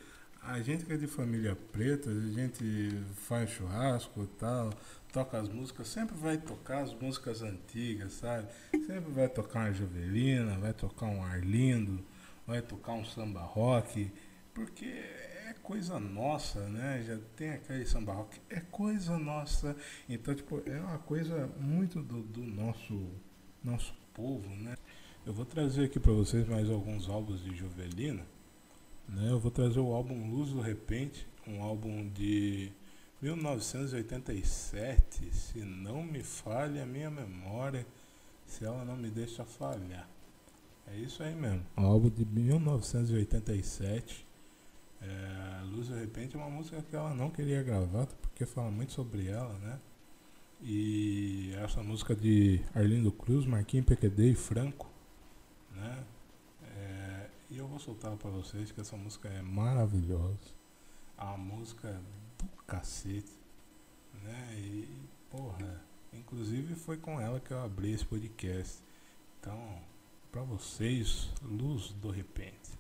a gente que é de família preta, a gente faz churrasco e tal, toca as músicas, sempre vai tocar as músicas antigas, sabe? Sempre vai tocar uma Jovelina, vai tocar um Arlindo, vai tocar um samba rock, porque é coisa nossa, né? Já tem aquele samba rock, é coisa nossa. Então, tipo, é uma coisa muito do, do nosso, nosso povo, né? Eu vou trazer aqui para vocês mais alguns álbuns de Jovelina. Né? Eu vou trazer o álbum Luz do Repente, um álbum de 1987, se não me falha a minha memória, se ela não me deixa falhar. É isso aí mesmo. Um álbum de 1987. É, Luz do Repente é uma música que ela não queria gravar, porque fala muito sobre ela, né? E essa música de Arlindo Cruz, Marquinhos PQD e Franco, né? É, e eu vou soltar para vocês que essa música é maravilhosa. A música cacete, né? E, porra, inclusive foi com ela que eu abri esse podcast. Então, para vocês, Luz do Repente.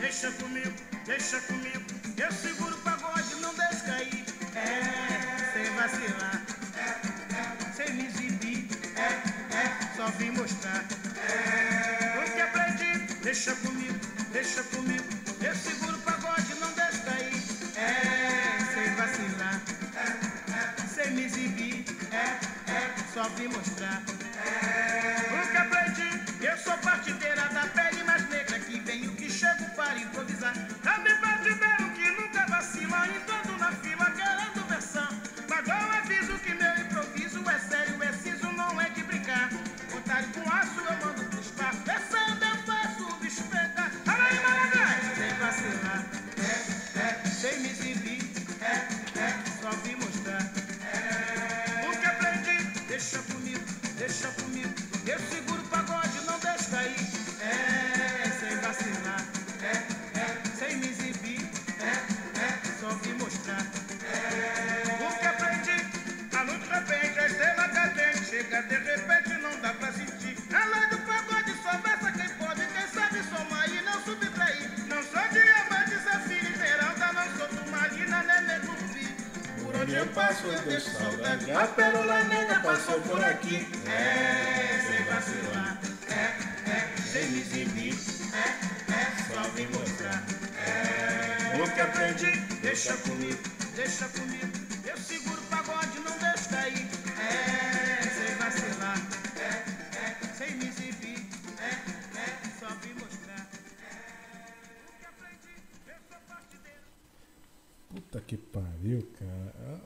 Deixa comigo, deixa comigo. Eu seguro o pagode, não deixe cair. É, sem vacilar. Deixa comigo, deixa comigo. Eu seguro o pagode, não deixe cair. É, sem vacilar. Sem me exibir. É, só vim mostrar. Onde eu passo, eu deixo saudade. A pérola negra passou por aqui. É, sem vacilar. É, é, sem me exibir. É, é, só vim mostrar. É, o que aprendi, deixa comigo, deixa comigo. Puta que pariu, cara.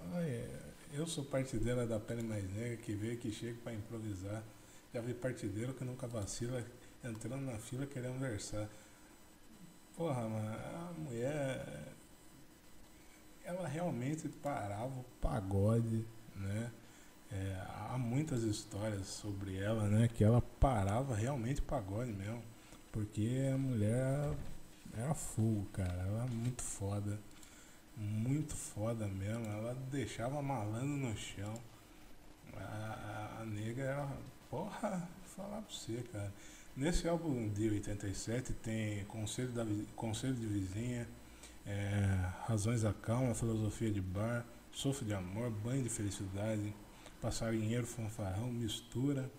Eu sou partideira da pele mais negra que veio que chega pra improvisar. Já vi partideiro que nunca vacila, entrando na fila querendo versar. Porra, mano, a mulher. Ela realmente parava o pagode, né? É, há muitas histórias sobre ela, né? Que ela parava realmente o pagode mesmo. Porque a mulher era fogo, cara. Ela é muito foda muito foda mesmo. Ela deixava malandro no chão. A, a, a nega era. Porra, falar pra você, cara. Nesse álbum de 87 tem Conselho, da, Conselho de Vizinha, é, Razões da Calma, Filosofia de Bar, Sofro de Amor, Banho de Felicidade, Passarinheiro Fanfarrão, Mistura,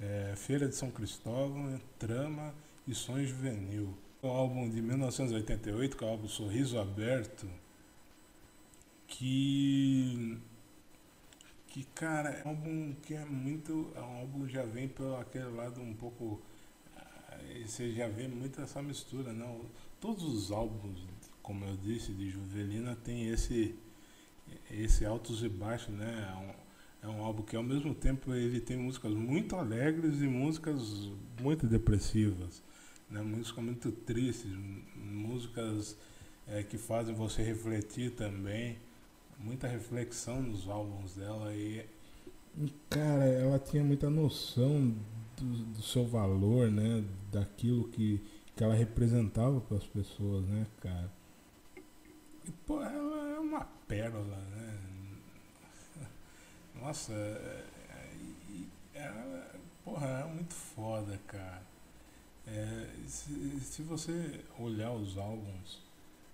é, Feira de São Cristóvão, Trama e Sonho Juvenil. O álbum de 1988, que é o álbum Sorriso Aberto, que que cara é um álbum que é muito é um álbum já vem pelo aquele lado um pouco ah, você já vê muito essa mistura não? Todos os álbuns como eu disse de Juvelina tem esse esse altos e baixos né? É um, é um álbum que ao mesmo tempo ele tem músicas muito alegres e músicas muito depressivas né? Músicas muito tristes músicas eh, que fazem você refletir também muita reflexão nos álbuns dela e cara ela tinha muita noção do, do seu valor né? Daquilo que, que ela representava para as pessoas né cara? E pô ela é uma pérola né? Nossa é- é- ela, porra, é muito foda, cara. É, se, se você olhar os álbuns,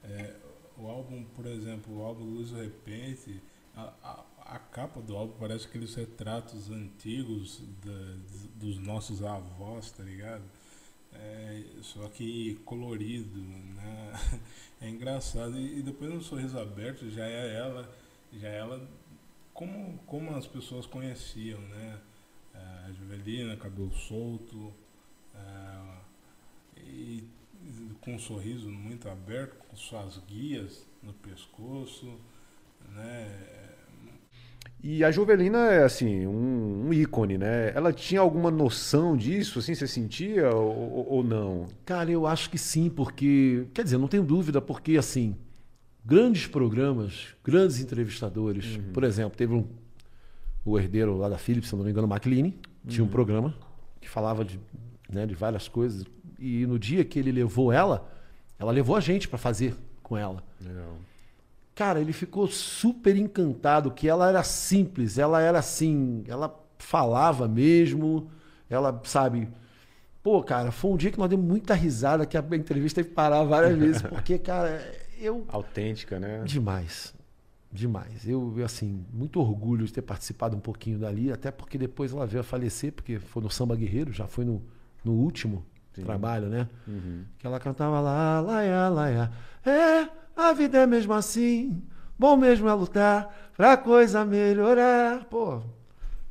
é, o álbum, por exemplo, o álbum Luz Repente, a, a, a capa do álbum parece aqueles retratos antigos da, dos nossos avós, tá ligado? É, só que colorido, né? É engraçado. E, e depois no Sorriso Aberto já é ela, já é ela como, como as pessoas conheciam, né? É, a Juvelina, cabelo solto, é, e com um sorriso muito aberto, com suas guias no pescoço, né? E a Jovelina é assim, um, um ícone, né? Ela tinha alguma noção disso, assim, você sentia ou, ou não? Cara, eu acho que sim, porque. Quer dizer, não tenho dúvida, porque assim, grandes programas, grandes entrevistadores. Por exemplo, teve um, o herdeiro lá da Philips, se não me engano, McLean, tinha um programa que falava de, né, de várias coisas. E no dia que ele levou ela, ela levou a gente para fazer com ela. Legal. Cara, ele ficou super encantado que ela era simples, ela era assim, ela falava mesmo, ela, sabe. Pô, cara, foi um dia que nós demos muita risada, que a entrevista teve que parar várias vezes, porque, cara, eu. Autêntica, né? Demais. Demais. Eu, eu, assim, muito orgulho de ter participado um pouquinho dali, até porque depois ela veio a falecer, porque foi no Samba Guerreiro, já foi no, no último trabalho, né? Que ela cantava lá, laia, laia. É, a vida é mesmo assim, bom mesmo é lutar pra coisa melhorar. Pô,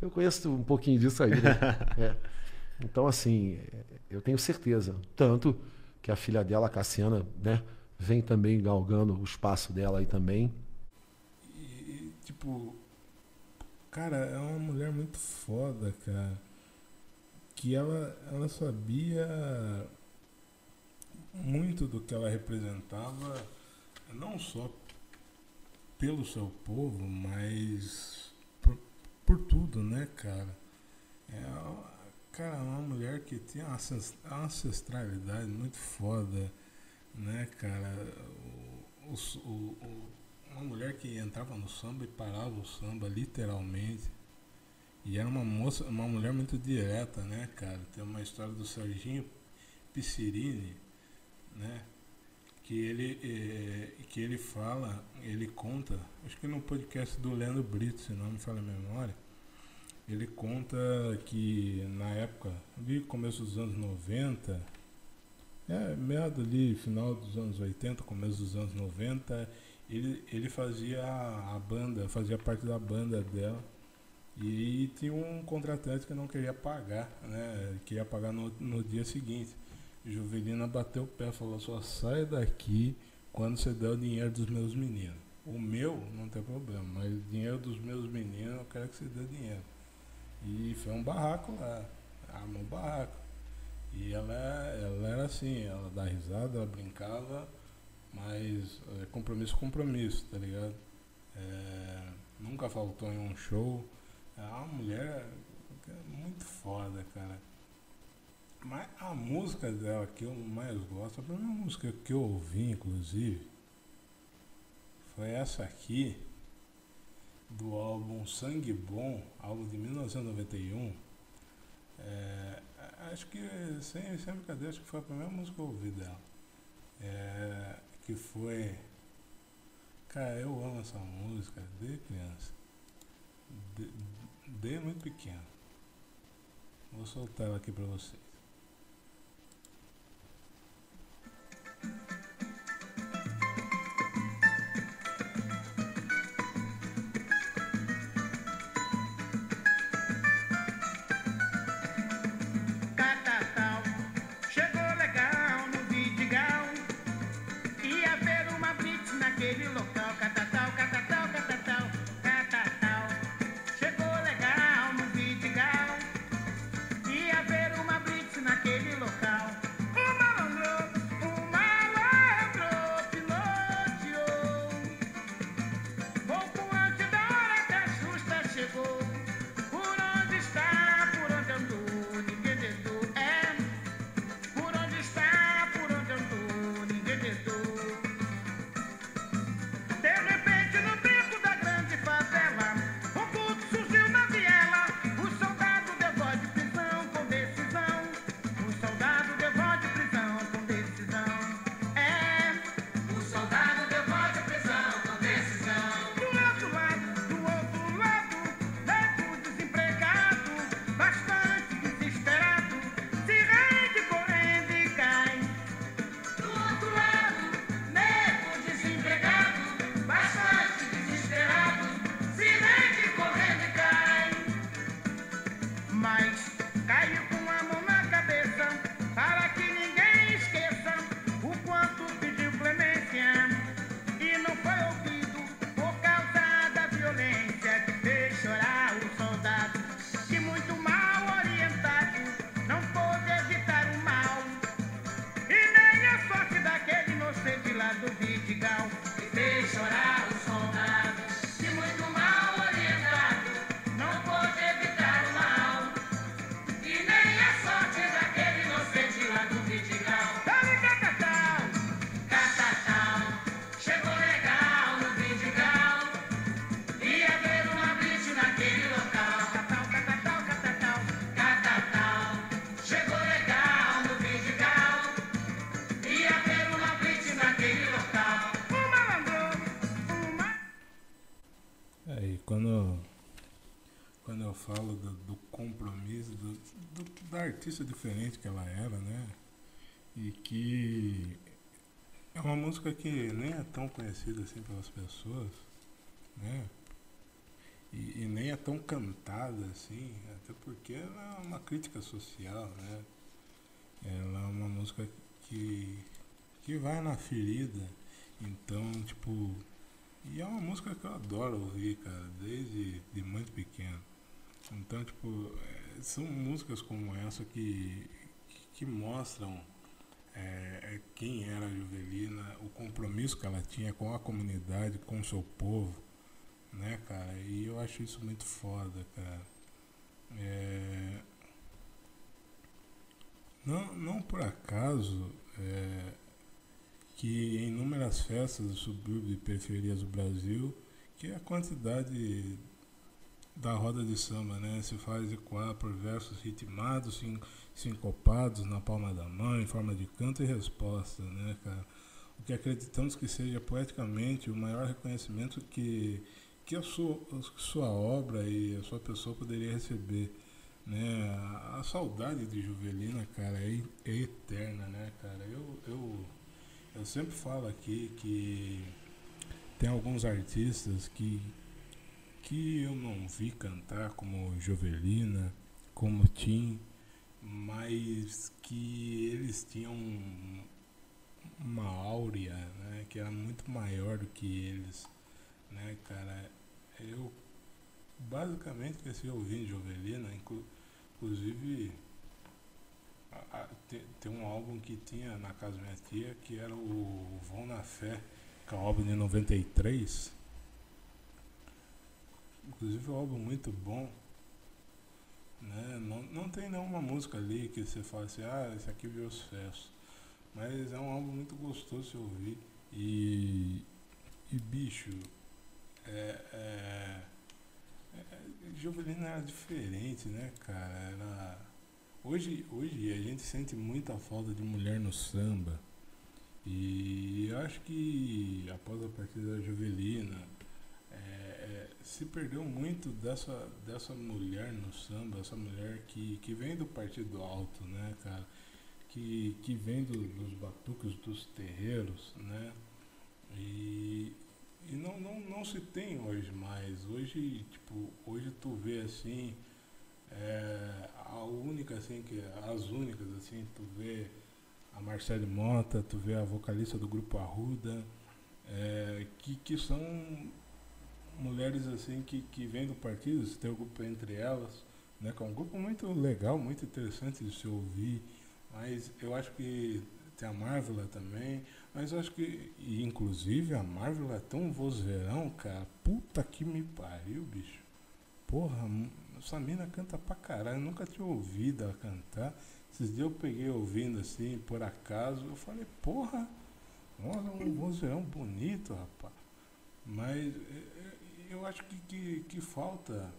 eu conheço um pouquinho disso aí, né? É. Então, assim, eu tenho certeza. Tanto que a filha dela, a Cassiana, né, vem também galgando o espaço dela aí também. E, tipo, cara, é uma mulher muito foda, cara. Que ela, ela sabia muito do que ela representava, não só pelo seu povo, mas por, por tudo, né, cara? É, cara, uma mulher que tinha uma ancest- ancestralidade muito foda, né, cara? O, o- o- uma mulher que entrava no samba e parava o samba, literalmente. E era uma moça, uma mulher muito direta, né, cara? Tem uma história do Serginho Piscirini, né? Que ele, eh, que ele fala, ele conta, acho que no podcast do Leandro Brito, se não me falha a memória, ele conta que na época, ali começo dos anos 90, é, meado ali, final dos anos 80, começo dos anos 90, ele, ele fazia a banda, fazia parte da banda dela. E tinha um contratante que não queria pagar, né? Queria pagar no, no dia seguinte. Juvelina bateu o pé falou, só sai daqui quando você der o dinheiro dos meus meninos. O meu não tem problema, mas o dinheiro dos meus meninos eu quero que você dê dinheiro. E foi um barraco lá, armou um barraco. E ela, ela era assim, ela dá risada, ela brincava, mas é, compromisso, compromisso, tá ligado? É, nunca faltou em um show. É uma mulher muito foda, cara. Mas a música dela que eu mais gosto, a primeira música que eu ouvi, inclusive, foi essa aqui, do álbum Sangue Bom, álbum de 1991. É, acho que, sem, sem brincadeira, acho que foi a primeira música que eu ouvi dela. É, que foi. Cara, eu amo essa música desde criança. De- Desde muito pequeno. Vou soltar ela aqui pra vocês. Artista diferente que ela era, né? E que é uma música que nem é tão conhecida assim pelas pessoas, né? E, e nem é tão cantada assim, até porque ela é uma crítica social, né? Ela é uma música que, que vai na ferida. Então, tipo. E é uma música que eu adoro ouvir, cara, desde de muito pequeno. Então, tipo, é, são músicas como essa que, que, mostram é, é, quem era a Juvelina, o compromisso que ela tinha com a comunidade, com o seu povo, né, cara? E eu acho isso muito foda, cara. É, não, não por acaso é, que em inúmeras festas do subúrbio e periferias do Brasil, que a quantidade da roda de samba, né? Se faz ecoar por versos ritmados, sincopados na palma da mão, em forma de canto e resposta, né, cara? O que acreditamos que seja poeticamente o maior reconhecimento que, que a sua, a sua obra e a sua pessoa poderia receber. Né? A, a saudade de Juvelina, cara, é, é eterna, né, cara? Eu, eu, eu sempre falo aqui que tem alguns artistas que que eu não vi cantar como Jovelina, como Tim, mas que eles tinham uma áurea, né, que era muito maior do que eles, né, cara. Eu basicamente cresci ouvindo Jovelina, inclu, inclusive a, a, tem, um álbum que tinha na casa da minha tia que era o Vão na Fé, que é um álbum de 93 Inclusive é um álbum muito bom. Né? Não, não tem nenhuma música ali que você fala assim, ah, esse aqui viu os festos. Mas é um álbum muito gostoso de ouvir. E, e bicho, é, é, é, era diferente, né, cara? Era, hoje, hoje a gente sente muita falta de mulher no samba. E eu acho que após a partida da Jovelina, se perdeu muito dessa, dessa mulher no samba, essa mulher que, que vem do partido alto, né, cara? Que, que vem do, dos batuques dos terreiros, né? E, e não, não, não se tem hoje mais. Hoje, tipo, hoje tu vê assim, é, a única assim, que as únicas assim, tu vê a Marcele Mota, tu vê a vocalista do grupo Arruda, é, que, que são mulheres assim que, que vêm do partido, tem um grupo entre elas, né, que é um grupo muito legal, muito interessante de se ouvir, mas eu acho que tem a Marvel também, mas eu acho que, e inclusive a Marvel é tão vozeirão, cara, puta que me pariu, bicho. Porra, essa mina canta pra caralho, eu nunca tinha ouvido ela cantar. Esses dias eu peguei ouvindo assim, por acaso, eu falei, porra, nossa, um vozeirão bonito, rapaz. Mas eu acho que, que, que falta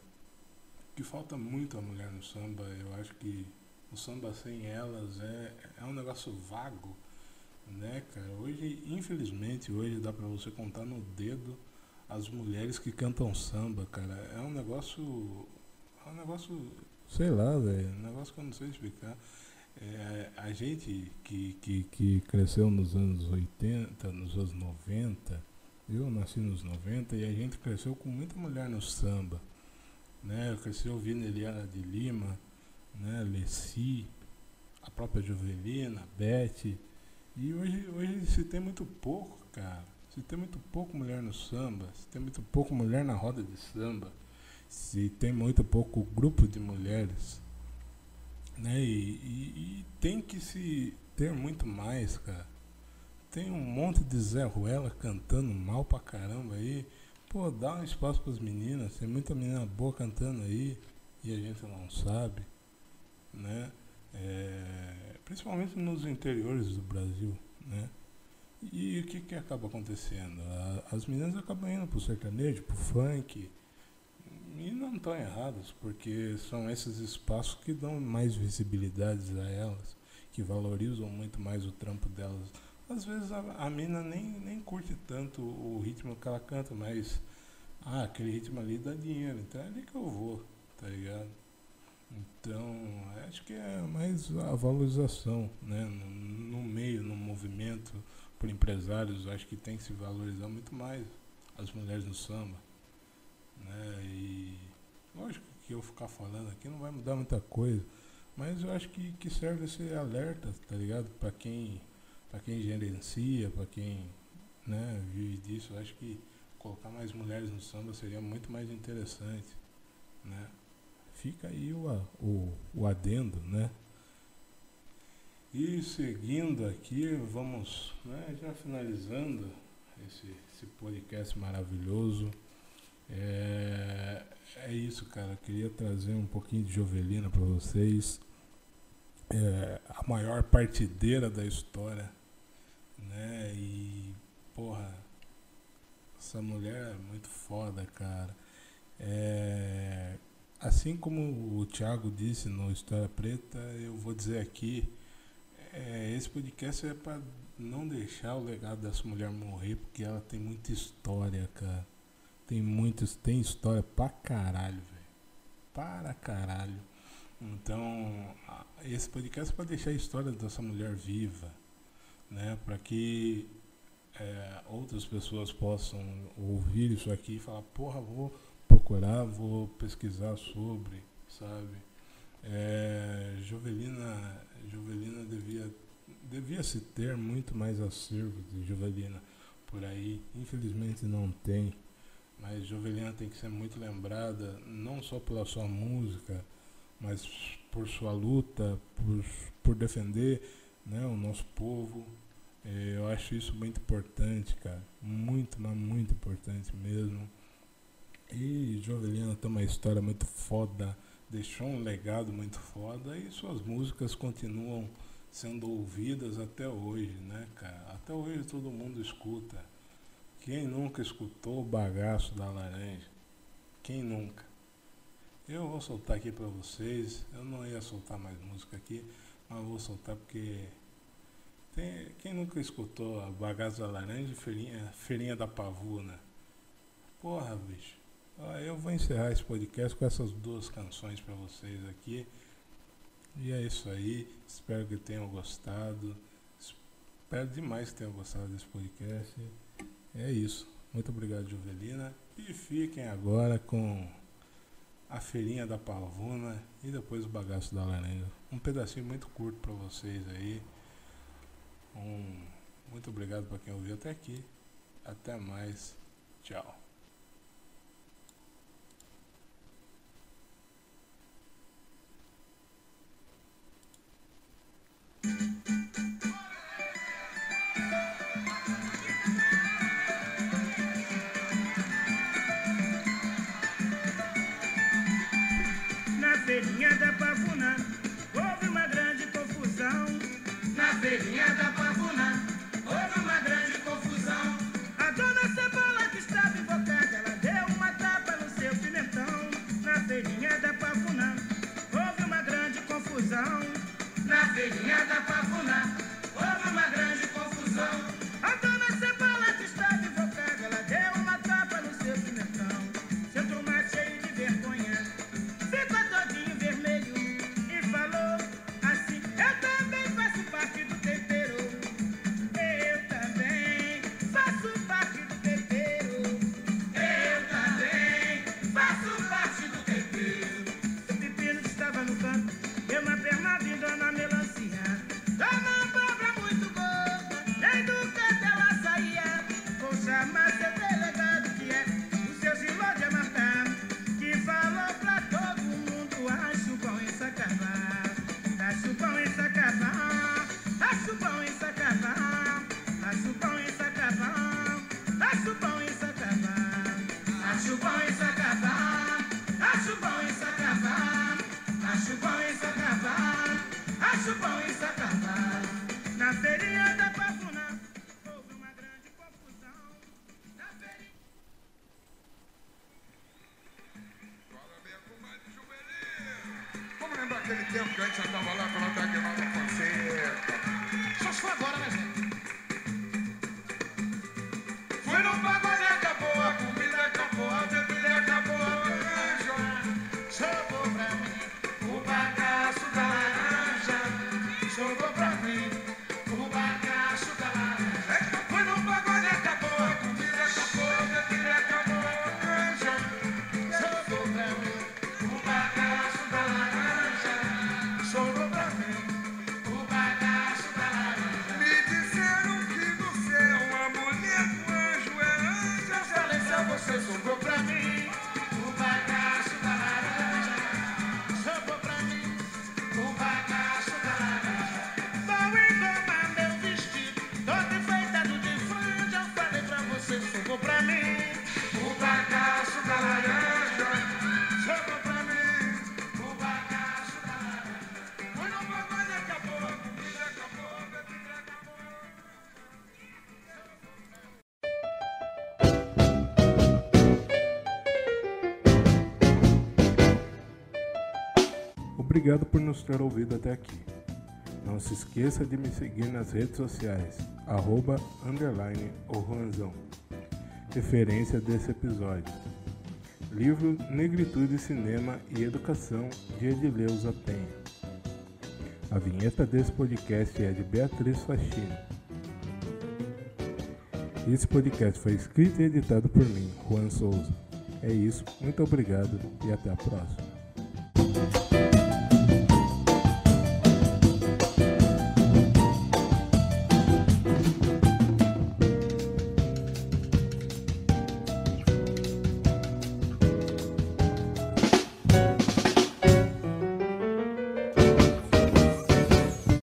que falta muito a mulher no samba. Eu acho que o samba sem elas é, é um negócio vago, né, cara? Hoje, infelizmente, hoje dá pra você contar no dedo as mulheres que cantam samba, cara. É um negócio. É um negócio. Sei lá, velho. Um negócio que eu não sei explicar. É, a gente que, que, que cresceu nos anos 80, nos anos 90 eu nasci nos 90 e a gente cresceu com muita mulher no samba. Né? Eu cresci ouvindo Eliana de Lima, né? Leci, a própria Juvelina, Beth. E hoje, hoje se tem muito pouco, cara. Se tem muito pouco mulher no samba, se tem muito pouco mulher na roda de samba, se tem muito pouco grupo de mulheres. Né? E, e, e tem que se ter muito mais, cara tem um monte de Zé Ruela cantando mal pra caramba aí. Pô, dá um espaço pras meninas, tem muita menina boa cantando aí e a gente não sabe, né? É, principalmente nos interiores do Brasil, né? E o que que acaba acontecendo? A, as meninas acabam indo pro sertanejo, pro funk, e não estão erradas, porque são esses espaços que dão mais visibilidade a elas, que valorizam muito mais o trampo delas às vezes a, a mina nem, nem curte tanto o ritmo que ela canta, mas ah, aquele ritmo ali dá dinheiro, então é ali que eu vou, tá ligado? Então, acho que é mais a valorização, né? No, no meio, no movimento, por empresários, acho que tem que se valorizar muito mais as mulheres no samba. Né? E lógico que eu ficar falando aqui não vai mudar muita coisa, mas eu acho que, que serve esse alerta, tá ligado? Para quem, pra quem gerencia, para quem né, vive disso, acho que colocar mais mulheres no samba seria muito mais interessante, né? Fica aí o, o, o adendo, né? E seguindo aqui, vamos né, já finalizando esse, esse podcast maravilhoso. É, é isso, cara. Eu queria trazer um pouquinho de Jovelina para vocês. É, a maior partideira da história, né? E, porra, essa mulher é muito foda, cara. É, assim como o Thiago disse no História Preta, eu vou dizer aqui, é, esse podcast é para não deixar o legado dessa mulher morrer, porque ela tem muita história, cara. Tem muitas, tem história pra caralho, velho. Para caralho. Então, esse podcast é pra deixar a história dessa mulher viva, né? Para que é, outras pessoas possam ouvir isso aqui e falar, porra, vou procurar, vou pesquisar sobre, sabe? É, Jovelina, Jovelina devia, devia se ter muito mais acervo de Jovelina por aí. Infelizmente não tem, mas Jovelina tem que ser muito lembrada, não só pela sua música, mas por sua luta, por, por defender né, o nosso povo. É, eu acho isso muito importante, cara. Muito, mas muito importante mesmo. E Jovelina tem uma história muito foda, deixou um legado muito foda e suas músicas continuam sendo ouvidas até hoje, né, cara? Até hoje todo mundo escuta. Quem nunca escutou o bagaço da laranja? Quem nunca? Eu vou soltar aqui pra vocês. Eu não ia soltar mais música aqui, mas vou soltar porque tem, quem nunca escutou a Bagaço da Laranja e Feirinha, Feirinha da Pavuna? Porra, bicho. Eu vou encerrar esse podcast com essas duas canções pra vocês aqui. E é isso aí. Espero que tenham gostado. Espero demais que tenham gostado desse podcast. É isso. Muito obrigado, Juvelina. E fiquem agora com a Feirinha da Pavuna e depois o Bagaço da Laranja. Um pedacinho muito curto pra vocês aí. Um, muito obrigado para quem ouviu até aqui. Até mais. Tchau. Surprise, Obrigado por nos ter ouvido até aqui. Não se esqueça de me seguir nas redes sociais, arroba, underline, o Juanzão. Referência desse episódio. Livro Negritude, Cinema e Educação, de Edileuza Penha. A vinheta desse podcast é de Beatriz Faxina. Esse podcast foi escrito e editado por mim, Juan Souza. É isso, muito obrigado e até a próxima.